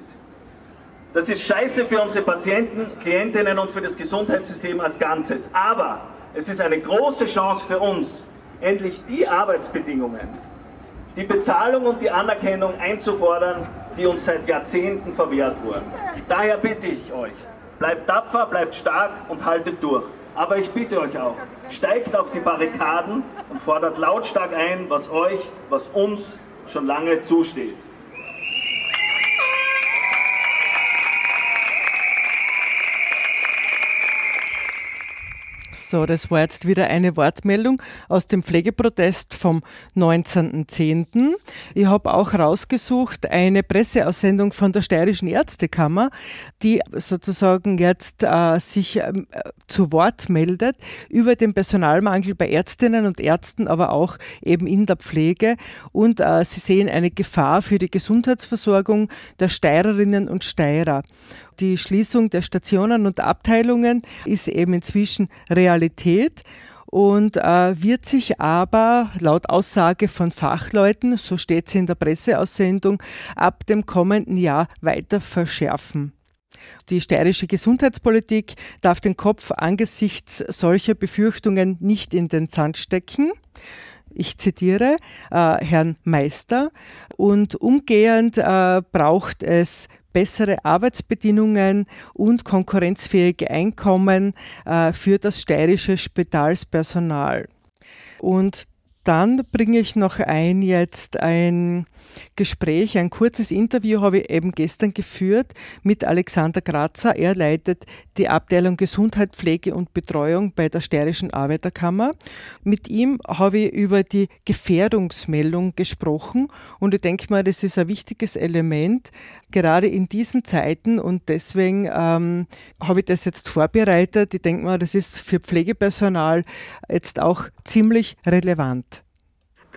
Das ist scheiße für unsere Patienten, Klientinnen und für das Gesundheitssystem als Ganzes. Aber es ist eine große Chance für uns, endlich die Arbeitsbedingungen, die Bezahlung und die Anerkennung einzufordern, die uns seit Jahrzehnten verwehrt wurden. Daher bitte ich euch, bleibt tapfer, bleibt stark und haltet durch. Aber ich bitte euch auch, steigt auf die Barrikaden und fordert lautstark ein, was euch, was uns schon lange zusteht. So, das war jetzt wieder eine Wortmeldung aus dem Pflegeprotest vom 19.10. Ich habe auch rausgesucht eine Presseaussendung von der Steirischen Ärztekammer, die sozusagen jetzt äh, sich äh, zu Wort meldet über den Personalmangel bei Ärztinnen und Ärzten, aber auch eben in der Pflege. Und äh, sie sehen eine Gefahr für die Gesundheitsversorgung der Steirerinnen und Steirer. Die Schließung der Stationen und Abteilungen ist eben inzwischen Realität. und äh, wird sich aber laut Aussage von Fachleuten, so steht es in der Presseaussendung, ab dem kommenden Jahr weiter verschärfen. Die steirische Gesundheitspolitik darf den Kopf angesichts solcher Befürchtungen nicht in den Sand stecken. Ich zitiere äh, Herrn Meister. Und umgehend äh, braucht es bessere Arbeitsbedingungen und konkurrenzfähige Einkommen äh, für das steirische Spitalspersonal. Und dann bringe ich noch ein jetzt ein Gespräch, ein kurzes Interview habe ich eben gestern geführt mit Alexander Grazer. Er leitet die Abteilung Gesundheit, Pflege und Betreuung bei der Steirischen Arbeiterkammer. Mit ihm habe ich über die Gefährdungsmeldung gesprochen und ich denke mal, das ist ein wichtiges Element, gerade in diesen Zeiten und deswegen ähm, habe ich das jetzt vorbereitet. Ich denke mal, das ist für Pflegepersonal jetzt auch ziemlich relevant.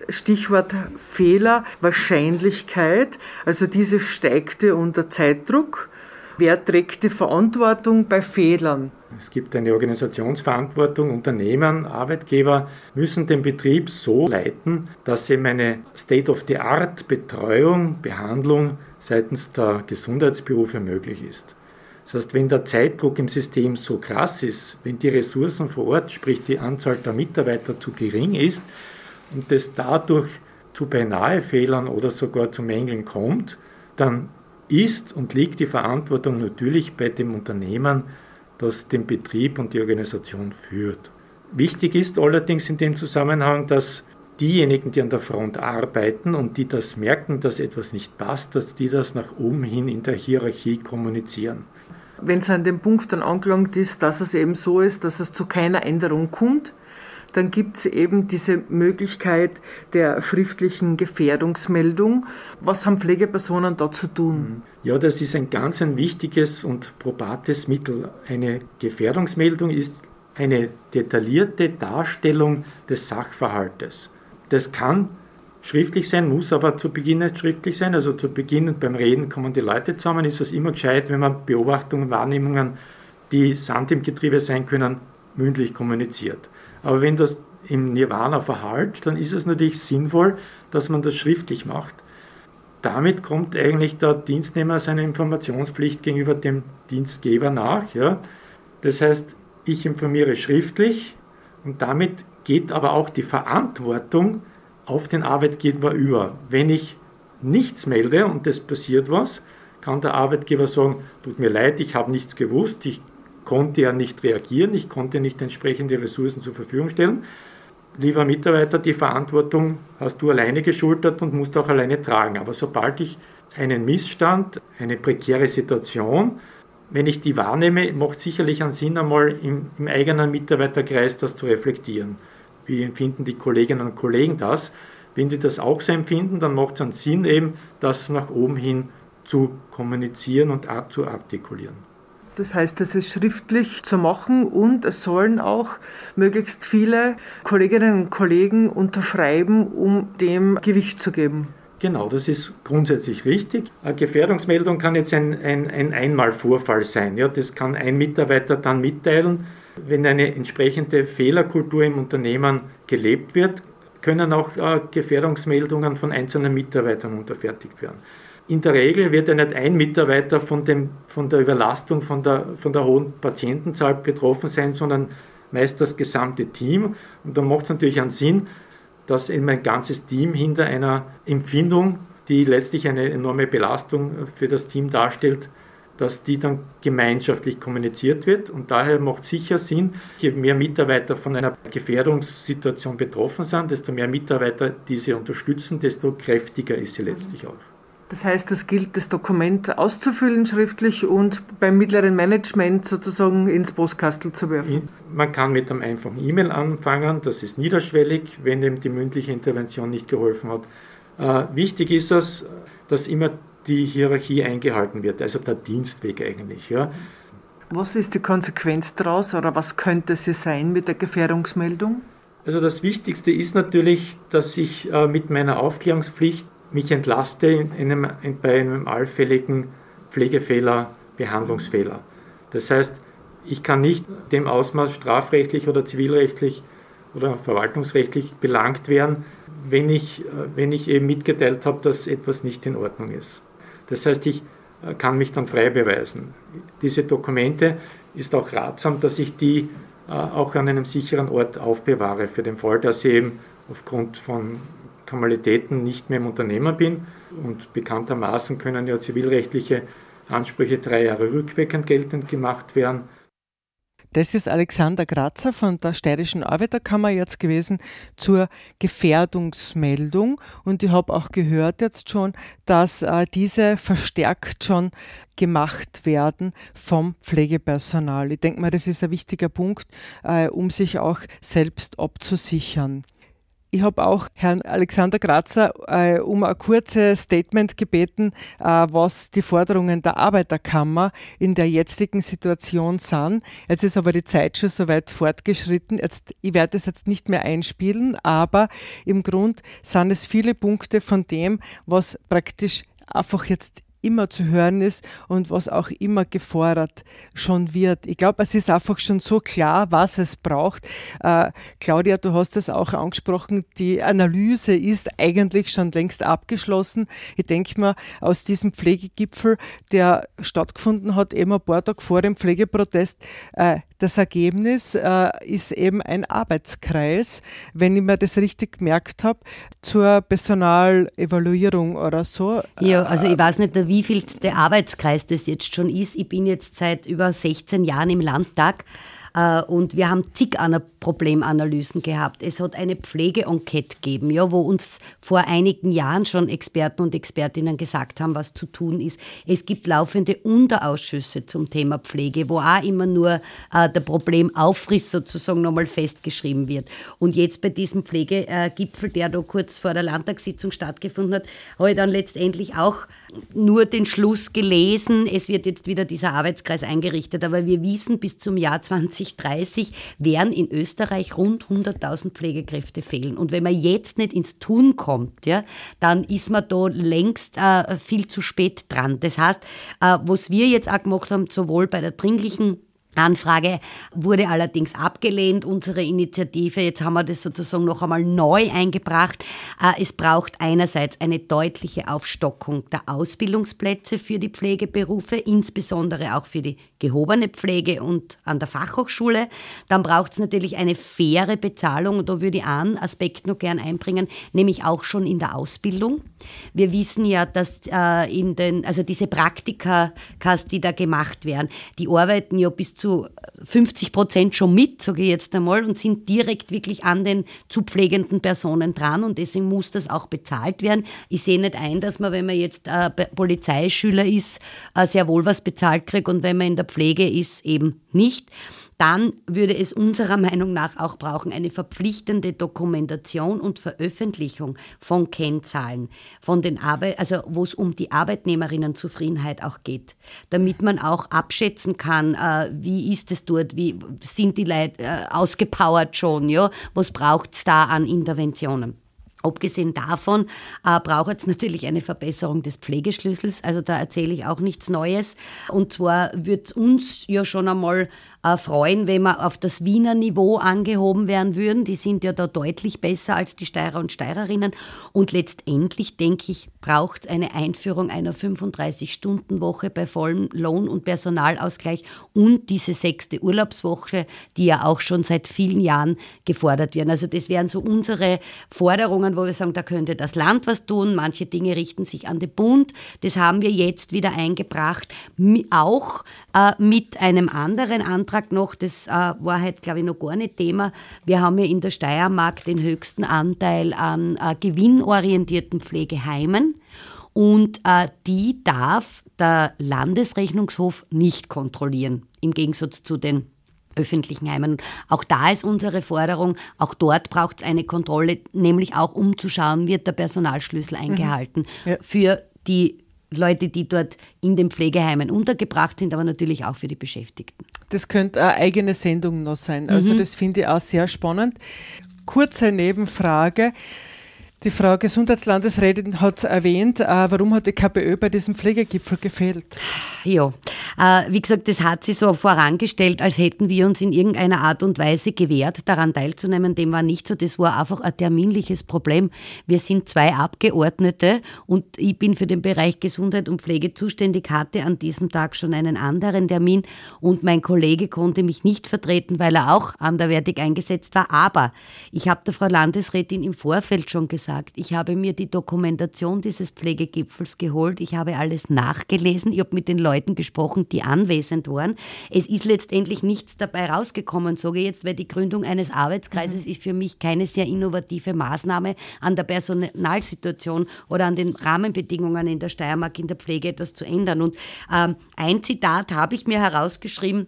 Stichwort Fehler, Wahrscheinlichkeit, also diese steigte unter Zeitdruck. Wer trägt die Verantwortung bei Fehlern? Es gibt eine Organisationsverantwortung. Unternehmen, Arbeitgeber müssen den Betrieb so leiten, dass eben eine State-of-the-Art-Betreuung, Behandlung seitens der Gesundheitsberufe möglich ist. Das heißt, wenn der Zeitdruck im System so krass ist, wenn die Ressourcen vor Ort, sprich die Anzahl der Mitarbeiter zu gering ist, und das dadurch zu beinahe Fehlern oder sogar zu Mängeln kommt, dann ist und liegt die Verantwortung natürlich bei dem Unternehmen, das den Betrieb und die Organisation führt. Wichtig ist allerdings in dem Zusammenhang, dass diejenigen, die an der Front arbeiten und die das merken, dass etwas nicht passt, dass die das nach oben hin in der Hierarchie kommunizieren. Wenn es an dem Punkt dann angelangt ist, dass es eben so ist, dass es zu keiner Änderung kommt, dann gibt es eben diese Möglichkeit der schriftlichen Gefährdungsmeldung. Was haben Pflegepersonen da zu tun? Ja, das ist ein ganz ein wichtiges und probates Mittel. Eine Gefährdungsmeldung ist eine detaillierte Darstellung des Sachverhaltes. Das kann schriftlich sein, muss aber zu Beginn nicht schriftlich sein. Also zu Beginn und beim Reden kommen die Leute zusammen. Ist es immer gescheit, wenn man Beobachtungen, Wahrnehmungen, die Sand im Getriebe sein können, mündlich kommuniziert. Aber wenn das im Nirvana verhallt, dann ist es natürlich sinnvoll, dass man das schriftlich macht. Damit kommt eigentlich der Dienstnehmer seiner Informationspflicht gegenüber dem Dienstgeber nach. Ja. Das heißt, ich informiere schriftlich und damit geht aber auch die Verantwortung auf den Arbeitgeber über. Wenn ich nichts melde und es passiert was, kann der Arbeitgeber sagen, tut mir leid, ich habe nichts gewusst, ich konnte ja nicht reagieren, ich konnte nicht entsprechende Ressourcen zur Verfügung stellen. Lieber Mitarbeiter, die Verantwortung hast du alleine geschultert und musst auch alleine tragen. Aber sobald ich einen Missstand, eine prekäre Situation, wenn ich die wahrnehme, macht sicherlich einen Sinn, einmal im, im eigenen Mitarbeiterkreis das zu reflektieren. Wie empfinden die Kolleginnen und Kollegen das? Wenn die das auch so empfinden, dann macht es einen Sinn, eben das nach oben hin zu kommunizieren und zu artikulieren. Das heißt, es ist schriftlich zu machen und es sollen auch möglichst viele Kolleginnen und Kollegen unterschreiben, um dem Gewicht zu geben. Genau, das ist grundsätzlich richtig. Eine Gefährdungsmeldung kann jetzt ein, ein, ein Einmalvorfall sein. Ja, das kann ein Mitarbeiter dann mitteilen. Wenn eine entsprechende Fehlerkultur im Unternehmen gelebt wird, können auch äh, Gefährdungsmeldungen von einzelnen Mitarbeitern unterfertigt werden in der Regel wird ja nicht ein Mitarbeiter von, dem, von der Überlastung, von der, von der hohen Patientenzahl betroffen sein, sondern meist das gesamte Team. Und da macht es natürlich einen Sinn, dass eben ein ganzes Team hinter einer Empfindung, die letztlich eine enorme Belastung für das Team darstellt, dass die dann gemeinschaftlich kommuniziert wird. Und daher macht es sicher Sinn, je mehr Mitarbeiter von einer Gefährdungssituation betroffen sind, desto mehr Mitarbeiter diese unterstützen, desto kräftiger ist sie letztlich auch. Das heißt, es gilt, das Dokument auszufüllen schriftlich und beim mittleren Management sozusagen ins Postkastel zu werfen. Man kann mit einem einfachen E-Mail anfangen, das ist niederschwellig, wenn eben die mündliche Intervention nicht geholfen hat. Äh, wichtig ist es, dass immer die Hierarchie eingehalten wird, also der Dienstweg eigentlich. Ja. Was ist die Konsequenz daraus oder was könnte sie sein mit der Gefährdungsmeldung? Also das Wichtigste ist natürlich, dass ich äh, mit meiner Aufklärungspflicht mich entlaste in einem, in, bei einem allfälligen Pflegefehler, Behandlungsfehler. Das heißt, ich kann nicht dem Ausmaß strafrechtlich oder zivilrechtlich oder verwaltungsrechtlich belangt werden, wenn ich, wenn ich eben mitgeteilt habe, dass etwas nicht in Ordnung ist. Das heißt, ich kann mich dann frei beweisen. Diese Dokumente ist auch ratsam, dass ich die auch an einem sicheren Ort aufbewahre, für den Fall, dass ich eben aufgrund von Kamalitäten nicht mehr im Unternehmer bin. Und bekanntermaßen können ja zivilrechtliche Ansprüche drei Jahre rückwirkend geltend gemacht werden. Das ist Alexander Grazer von der Steirischen Arbeiterkammer jetzt gewesen zur Gefährdungsmeldung. Und ich habe auch gehört jetzt schon, dass äh, diese verstärkt schon gemacht werden vom Pflegepersonal. Ich denke mal, das ist ein wichtiger Punkt, äh, um sich auch selbst abzusichern. Ich habe auch Herrn Alexander Grazer äh, um ein kurzes Statement gebeten, äh, was die Forderungen der Arbeiterkammer in der jetzigen Situation sind. Jetzt ist aber die Zeit schon so weit fortgeschritten. Jetzt, ich werde es jetzt nicht mehr einspielen, aber im Grund sind es viele Punkte von dem, was praktisch einfach jetzt immer zu hören ist und was auch immer gefordert schon wird. Ich glaube, es ist einfach schon so klar, was es braucht. Äh, Claudia, du hast es auch angesprochen, die Analyse ist eigentlich schon längst abgeschlossen. Ich denke mal, aus diesem Pflegegipfel, der stattgefunden hat, eben ein paar Tage vor dem Pflegeprotest, äh, das Ergebnis äh, ist eben ein Arbeitskreis, wenn ich mir das richtig gemerkt habe, zur Personalevaluierung oder so. Ja, also ich weiß nicht, wie viel der Arbeitskreis das jetzt schon ist. Ich bin jetzt seit über 16 Jahren im Landtag und wir haben zig Problemanalysen gehabt. Es hat eine Pflegeenquete gegeben, ja, wo uns vor einigen Jahren schon Experten und Expertinnen gesagt haben, was zu tun ist. Es gibt laufende Unterausschüsse zum Thema Pflege, wo auch immer nur äh, der Problemaufriss sozusagen nochmal festgeschrieben wird. Und jetzt bei diesem Pflegegipfel, der da kurz vor der Landtagssitzung stattgefunden hat, habe ich dann letztendlich auch nur den Schluss gelesen, es wird jetzt wieder dieser Arbeitskreis eingerichtet, aber wir wissen, bis zum Jahr 2030 werden in Österreich rund 100.000 Pflegekräfte fehlen. Und wenn man jetzt nicht ins Tun kommt, ja, dann ist man da längst äh, viel zu spät dran. Das heißt, äh, was wir jetzt auch gemacht haben, sowohl bei der dringlichen Anfrage wurde allerdings abgelehnt, unsere Initiative. Jetzt haben wir das sozusagen noch einmal neu eingebracht. Äh, es braucht einerseits eine deutliche Aufstockung der Ausbildungsplätze für die Pflegeberufe, insbesondere auch für die gehobene Pflege und an der Fachhochschule. Dann braucht es natürlich eine faire Bezahlung und da würde ich einen Aspekt noch gern einbringen, nämlich auch schon in der Ausbildung. Wir wissen ja, dass äh, in den, also diese Praktika, die da gemacht werden, die arbeiten ja bis zu 50 Prozent schon mit, sage ich jetzt einmal, und sind direkt wirklich an den zu pflegenden Personen dran und deswegen muss das auch bezahlt werden. Ich sehe nicht ein, dass man, wenn man jetzt äh, Polizeischüler ist, äh, sehr wohl was bezahlt kriegt und wenn man in der Pflege ist, eben nicht dann würde es unserer Meinung nach auch brauchen eine verpflichtende Dokumentation und Veröffentlichung von Kennzahlen, von den Arbeit, also wo es um die Arbeitnehmerinnenzufriedenheit auch geht, damit man auch abschätzen kann, äh, wie ist es dort, wie sind die Leute äh, ausgepowert schon, ja, was braucht es da an Interventionen. Abgesehen davon äh, braucht es natürlich eine Verbesserung des Pflegeschlüssels. Also da erzähle ich auch nichts Neues. Und zwar wird uns ja schon einmal äh, freuen, wenn wir auf das Wiener Niveau angehoben werden würden. Die sind ja da deutlich besser als die Steirer und Steirerinnen. Und letztendlich, denke ich, braucht es eine Einführung einer 35-Stunden-Woche bei vollem Lohn- und Personalausgleich und diese sechste Urlaubswoche, die ja auch schon seit vielen Jahren gefordert werden. Also das wären so unsere Forderungen, wo wir sagen, da könnte das Land was tun. Manche Dinge richten sich an den Bund. Das haben wir jetzt wieder eingebracht. Auch äh, mit einem anderen Antrag Antrag noch, das äh, war halt, glaube ich, noch gar nicht Thema. Wir haben ja in der Steiermark den höchsten Anteil an äh, gewinnorientierten Pflegeheimen und äh, die darf der Landesrechnungshof nicht kontrollieren, im Gegensatz zu den öffentlichen Heimen. Auch da ist unsere Forderung, auch dort braucht es eine Kontrolle, nämlich auch umzuschauen, wird der Personalschlüssel mhm. eingehalten mhm. ja. für die Leute, die dort in den Pflegeheimen untergebracht sind, aber natürlich auch für die Beschäftigten. Das könnte eine eigene Sendung noch sein. Also mhm. das finde ich auch sehr spannend. Kurze Nebenfrage. Die Frau Gesundheitslandesrätin hat erwähnt, äh, warum hat die KPÖ bei diesem Pflegegipfel gefehlt? Ja, wie gesagt, das hat sie so vorangestellt, als hätten wir uns in irgendeiner Art und Weise gewehrt, daran teilzunehmen. Dem war nicht so. Das war einfach ein terminliches Problem. Wir sind zwei Abgeordnete und ich bin für den Bereich Gesundheit und Pflege zuständig, hatte an diesem Tag schon einen anderen Termin und mein Kollege konnte mich nicht vertreten, weil er auch anderwertig eingesetzt war. Aber ich habe der Frau Landesrätin im Vorfeld schon gesagt, ich habe mir die Dokumentation dieses Pflegegipfels geholt. Ich habe alles nachgelesen. Ich habe mit den Leuten gesprochen, die anwesend waren. Es ist letztendlich nichts dabei rausgekommen, sage ich jetzt, weil die Gründung eines Arbeitskreises mhm. ist für mich keine sehr innovative Maßnahme an der Personalsituation oder an den Rahmenbedingungen in der Steiermark in der Pflege etwas zu ändern. Und ähm, ein Zitat habe ich mir herausgeschrieben,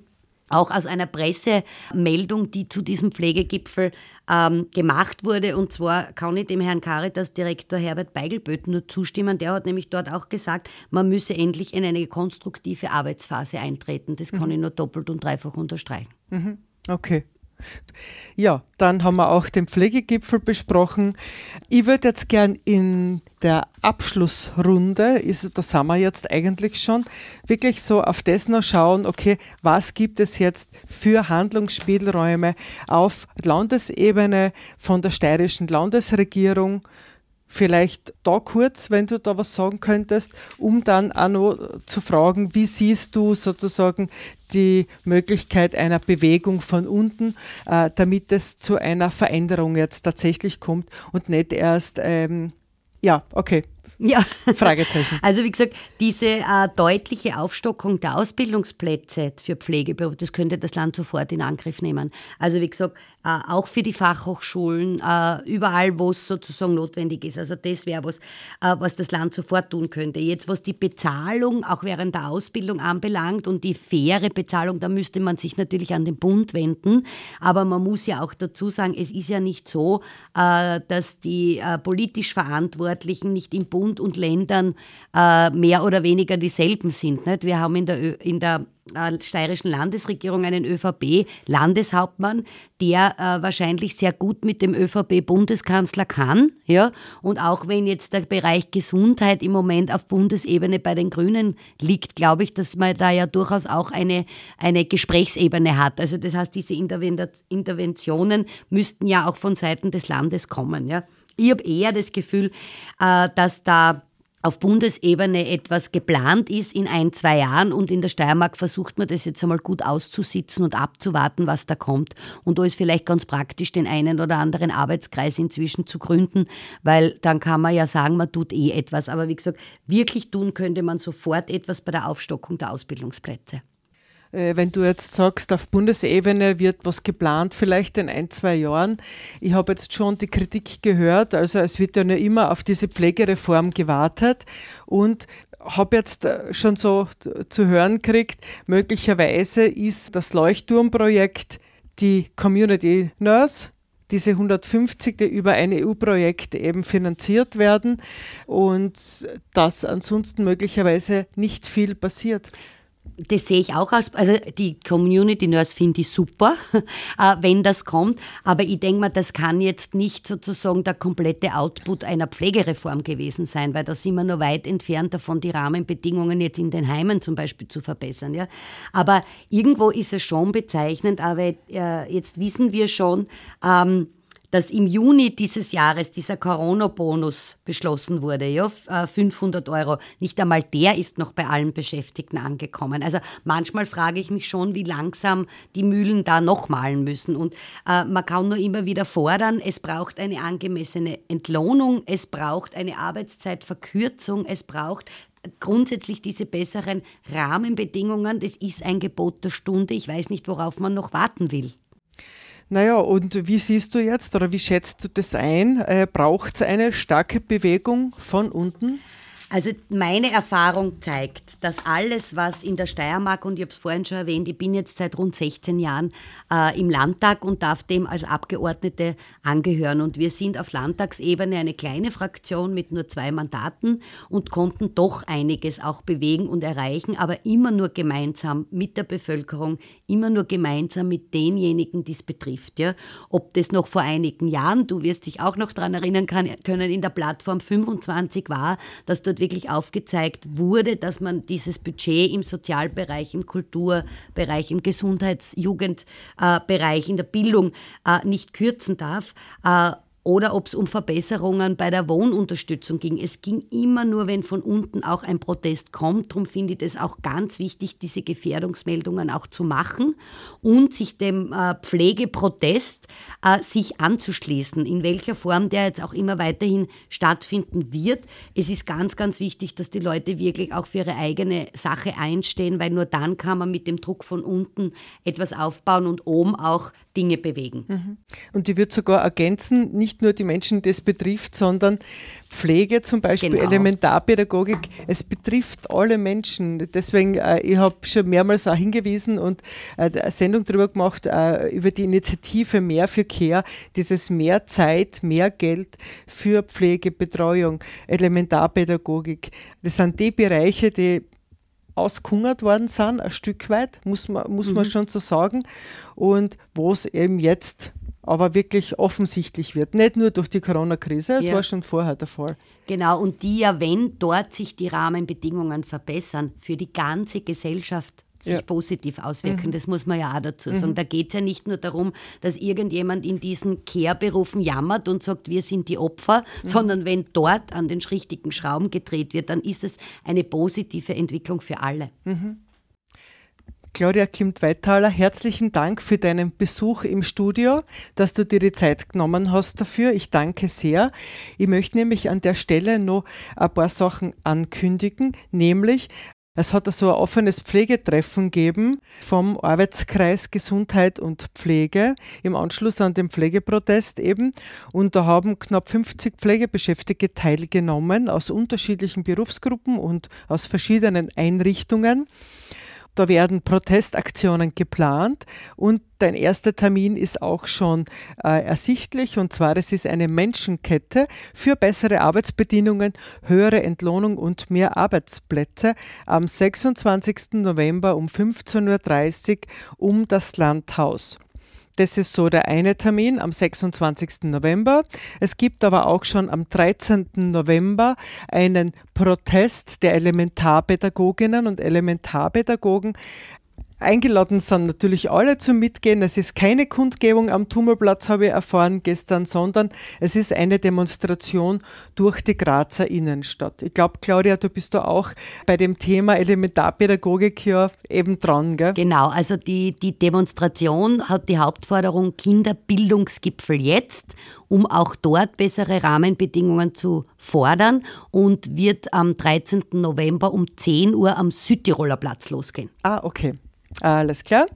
auch aus einer Pressemeldung, die zu diesem Pflegegipfel ähm, gemacht wurde. Und zwar kann ich dem Herrn Caritas-Direktor Herbert Beigelböth nur zustimmen. Der hat nämlich dort auch gesagt, man müsse endlich in eine konstruktive Arbeitsphase eintreten. Das kann mhm. ich nur doppelt und dreifach unterstreichen. Mhm. Okay. Ja, dann haben wir auch den Pflegegipfel besprochen. Ich würde jetzt gern in der Abschlussrunde, da sind wir jetzt eigentlich schon, wirklich so auf das noch schauen, okay, was gibt es jetzt für Handlungsspielräume auf Landesebene von der steirischen Landesregierung? Vielleicht da kurz, wenn du da was sagen könntest, um dann auch noch zu fragen, wie siehst du sozusagen die Möglichkeit einer Bewegung von unten, äh, damit es zu einer Veränderung jetzt tatsächlich kommt und nicht erst, ähm, ja, okay, ja. Fragezeichen. Also wie gesagt, diese äh, deutliche Aufstockung der Ausbildungsplätze für Pflegeberufe, das könnte das Land sofort in Angriff nehmen. Also wie gesagt, auch für die Fachhochschulen, äh, überall, wo es sozusagen notwendig ist. Also das wäre was, äh, was das Land sofort tun könnte. Jetzt, was die Bezahlung auch während der Ausbildung anbelangt und die faire Bezahlung, da müsste man sich natürlich an den Bund wenden. Aber man muss ja auch dazu sagen, es ist ja nicht so, äh, dass die äh, politisch Verantwortlichen nicht im Bund und Ländern äh, mehr oder weniger dieselben sind. Wir haben in der, in der äh, steirischen Landesregierung einen ÖVP-Landeshauptmann, der äh, wahrscheinlich sehr gut mit dem ÖVP-Bundeskanzler kann. Ja? Und auch wenn jetzt der Bereich Gesundheit im Moment auf Bundesebene bei den Grünen liegt, glaube ich, dass man da ja durchaus auch eine, eine Gesprächsebene hat. Also das heißt, diese Interventionen müssten ja auch von Seiten des Landes kommen. Ja? Ich habe eher das Gefühl, äh, dass da auf Bundesebene etwas geplant ist in ein, zwei Jahren und in der Steiermark versucht man das jetzt einmal gut auszusitzen und abzuwarten, was da kommt. Und da ist vielleicht ganz praktisch, den einen oder anderen Arbeitskreis inzwischen zu gründen, weil dann kann man ja sagen, man tut eh etwas. Aber wie gesagt, wirklich tun könnte man sofort etwas bei der Aufstockung der Ausbildungsplätze. Äh, wenn du jetzt sagst, auf Bundesebene wird was geplant, vielleicht in ein, zwei Jahren. Ich habe jetzt schon die Kritik gehört, also es wird ja nur immer auf diese Pflegereform gewartet. Und habe jetzt äh, schon so zu hören gekriegt, möglicherweise ist das Leuchtturmprojekt die Community Nurse, diese 150, die über ein EU-Projekt eben finanziert werden. Und dass ansonsten möglicherweise nicht viel passiert das sehe ich auch als, also die Community Nurse finde ich super, äh, wenn das kommt. Aber ich denke mal, das kann jetzt nicht sozusagen der komplette Output einer Pflegereform gewesen sein, weil da sind wir noch weit entfernt davon, die Rahmenbedingungen jetzt in den Heimen zum Beispiel zu verbessern. Ja. Aber irgendwo ist es schon bezeichnend, aber äh, jetzt wissen wir schon, ähm, dass im Juni dieses Jahres dieser Corona-Bonus beschlossen wurde, ja, 500 äh, Euro. Nicht einmal der ist noch bei allen Beschäftigten angekommen. Also manchmal frage ich mich schon, wie langsam die Mühlen da noch malen müssen. Und äh, man kann nur immer wieder fordern, es braucht eine angemessene Entlohnung, es braucht eine Arbeitszeitverkürzung, es braucht grundsätzlich diese besseren Rahmenbedingungen. Das ist ein Gebot der Stunde. Ich weiß nicht, worauf man noch warten will. Naja, und wie siehst du jetzt oder wie schätzt du das ein? Äh, Braucht es eine starke Bewegung von unten? Also meine Erfahrung zeigt, dass alles, was in der Steiermark, und ich habe es vorhin schon erwähnt, ich bin jetzt seit rund 16 Jahren äh, im Landtag und darf dem als Abgeordnete angehören. Und wir sind auf Landtagsebene eine kleine Fraktion mit nur zwei Mandaten und konnten doch einiges auch bewegen und erreichen, aber immer nur gemeinsam mit der Bevölkerung, immer nur gemeinsam mit denjenigen, die es betrifft. Ja? Ob das noch vor einigen Jahren, du wirst dich auch noch daran erinnern können, in der Plattform 25 war, dass dort dort wirklich aufgezeigt wurde, dass man dieses Budget im Sozialbereich, im Kulturbereich, im Gesundheits-, Jugendbereich, in der Bildung äh, nicht kürzen darf. Oder ob es um Verbesserungen bei der Wohnunterstützung ging. Es ging immer nur, wenn von unten auch ein Protest kommt. Darum finde ich es auch ganz wichtig, diese Gefährdungsmeldungen auch zu machen und sich dem äh, Pflegeprotest äh, sich anzuschließen, in welcher Form der jetzt auch immer weiterhin stattfinden wird. Es ist ganz, ganz wichtig, dass die Leute wirklich auch für ihre eigene Sache einstehen, weil nur dann kann man mit dem Druck von unten etwas aufbauen und oben auch Dinge bewegen. Mhm. Und ich würde sogar ergänzen, nicht nur die Menschen, die es betrifft, sondern Pflege zum Beispiel, genau. Elementarpädagogik, es betrifft alle Menschen. Deswegen, äh, ich habe schon mehrmals auch hingewiesen und äh, eine Sendung darüber gemacht, äh, über die Initiative Mehr für Care, dieses mehr Zeit, mehr Geld für Pflege, Betreuung, Elementarpädagogik. Das sind die Bereiche, die ausgehungert worden sind, ein Stück weit, muss man, muss mhm. man schon so sagen. Und wo es eben jetzt aber wirklich offensichtlich wird. Nicht nur durch die Corona-Krise, es ja. war schon vorher der Fall. Genau, und die ja, wenn dort sich die Rahmenbedingungen verbessern, für die ganze Gesellschaft sich ja. positiv auswirken. Mhm. Das muss man ja auch dazu sagen. Mhm. Da geht es ja nicht nur darum, dass irgendjemand in diesen Care-Berufen jammert und sagt, wir sind die Opfer, mhm. sondern wenn dort an den richtigen Schrauben gedreht wird, dann ist es eine positive Entwicklung für alle. Mhm. Claudia Klimt-Weithaler, herzlichen Dank für deinen Besuch im Studio, dass du dir die Zeit genommen hast dafür. Ich danke sehr. Ich möchte nämlich an der Stelle noch ein paar Sachen ankündigen, nämlich es hat so ein offenes Pflegetreffen gegeben vom Arbeitskreis Gesundheit und Pflege im Anschluss an den Pflegeprotest eben. Und da haben knapp 50 Pflegebeschäftigte teilgenommen aus unterschiedlichen Berufsgruppen und aus verschiedenen Einrichtungen. Da werden Protestaktionen geplant und dein erster Termin ist auch schon äh, ersichtlich und zwar es ist eine Menschenkette für bessere Arbeitsbedingungen, höhere Entlohnung und mehr Arbeitsplätze am 26. November um 15.30 Uhr um das Landhaus. Das ist so der eine Termin am 26. November. Es gibt aber auch schon am 13. November einen Protest der Elementarpädagoginnen und Elementarpädagogen Eingeladen sind natürlich alle zum Mitgehen. Es ist keine Kundgebung am Tummelplatz, habe ich erfahren gestern, sondern es ist eine Demonstration durch die Grazer Innenstadt. Ich glaube, Claudia, du bist da auch bei dem Thema Elementarpädagogik ja eben dran. Gell? Genau, also die, die Demonstration hat die Hauptforderung Kinderbildungsgipfel jetzt, um auch dort bessere Rahmenbedingungen zu fordern und wird am 13. November um 10 Uhr am Südtiroler Platz losgehen. Ah, okay. Alles klar.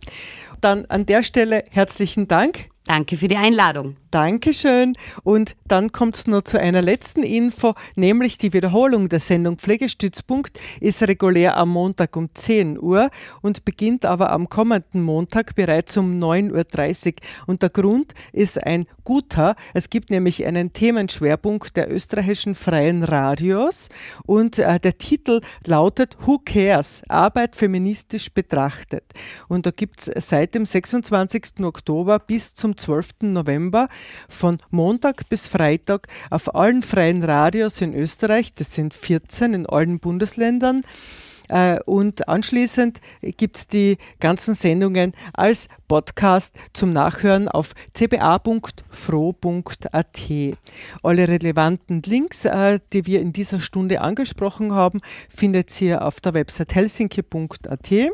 Dann an der Stelle herzlichen Dank. Danke für die Einladung. Dankeschön. Und dann kommt es noch zu einer letzten Info, nämlich die Wiederholung der Sendung Pflegestützpunkt ist regulär am Montag um 10 Uhr und beginnt aber am kommenden Montag bereits um 9.30 Uhr. Und der Grund ist ein guter. Es gibt nämlich einen Themenschwerpunkt der österreichischen freien Radios und äh, der Titel lautet Who Cares? Arbeit feministisch betrachtet. Und da gibt es seit dem 26. Oktober bis zum 12. November von Montag bis Freitag auf allen freien Radios in Österreich, das sind 14 in allen Bundesländern. Äh, und anschließend gibt es die ganzen Sendungen als Podcast zum Nachhören auf cba.fro.at. Alle relevanten Links, äh, die wir in dieser Stunde angesprochen haben, findet ihr auf der Website helsinki.at.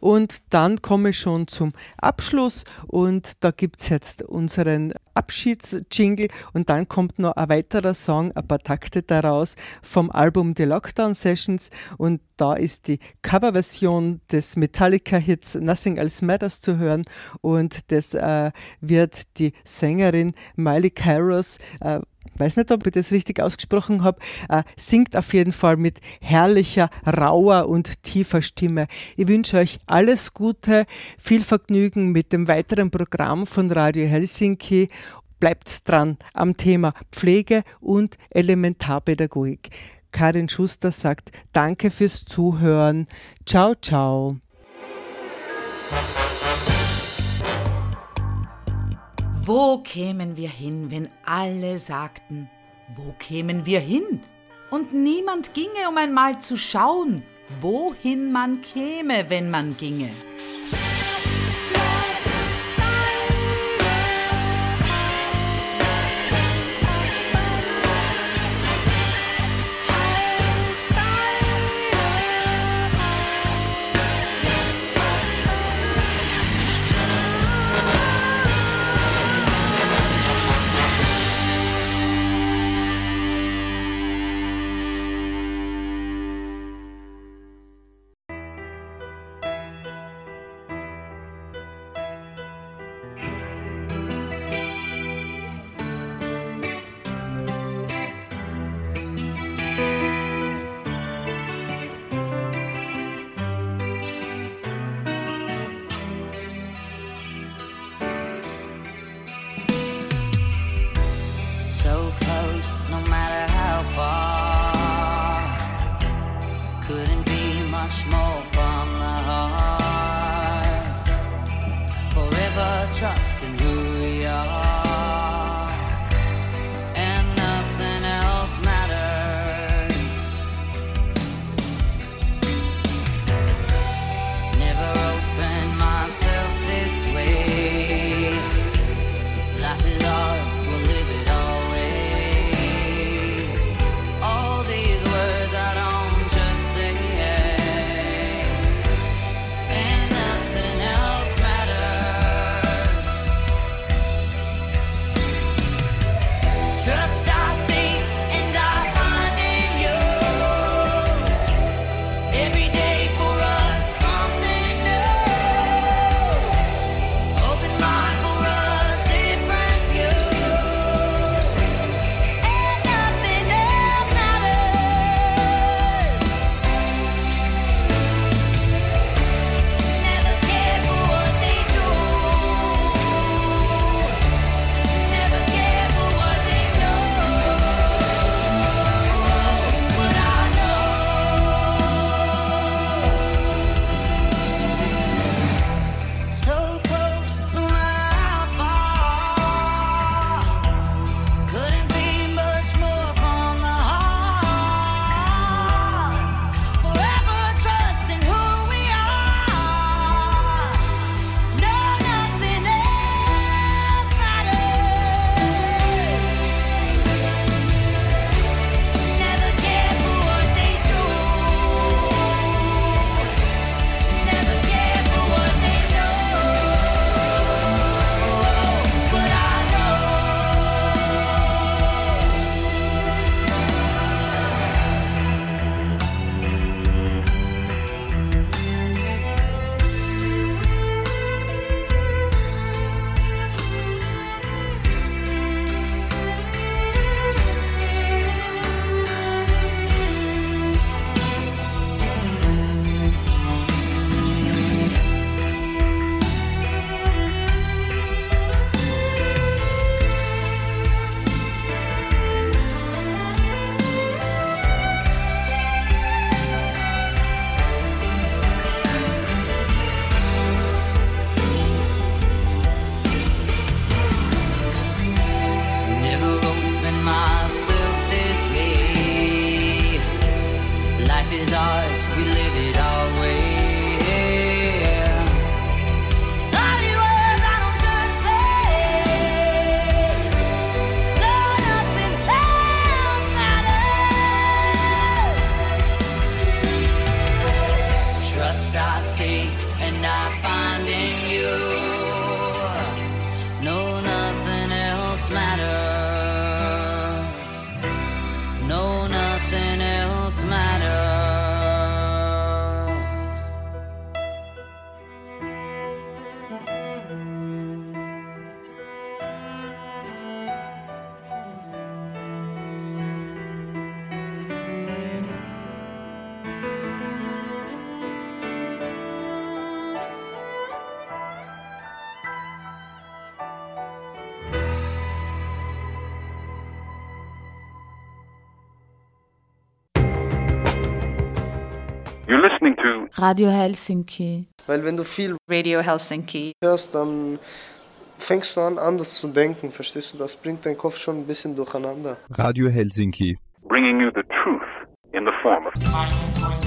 Und dann komme ich schon zum Abschluss und da gibt es jetzt unseren Abschiedsjingle und dann kommt noch ein weiterer Song, ein paar Takte daraus vom Album The Lockdown Sessions und da ist die Coverversion des Metallica-Hits Nothing Else Matters zu hören und das äh, wird die Sängerin Miley Cyrus äh, weiß nicht, ob ich das richtig ausgesprochen habe, äh, singt auf jeden Fall mit herrlicher, rauer und tiefer Stimme. Ich wünsche euch alles Gute, viel Vergnügen mit dem weiteren Programm von Radio Helsinki. Bleibt dran am Thema Pflege und Elementarpädagogik. Karin Schuster sagt Danke fürs Zuhören. Ciao, ciao. Wo kämen wir hin, wenn alle sagten, wo kämen wir hin? Und niemand ginge, um einmal zu schauen, wohin man käme, wenn man ginge. Radio Helsinki. Weil wenn du viel Radio Helsinki hörst, dann fängst du an, anders zu denken, verstehst du? Das bringt deinen Kopf schon ein bisschen durcheinander. Radio Helsinki. Bringing you the truth in the form of...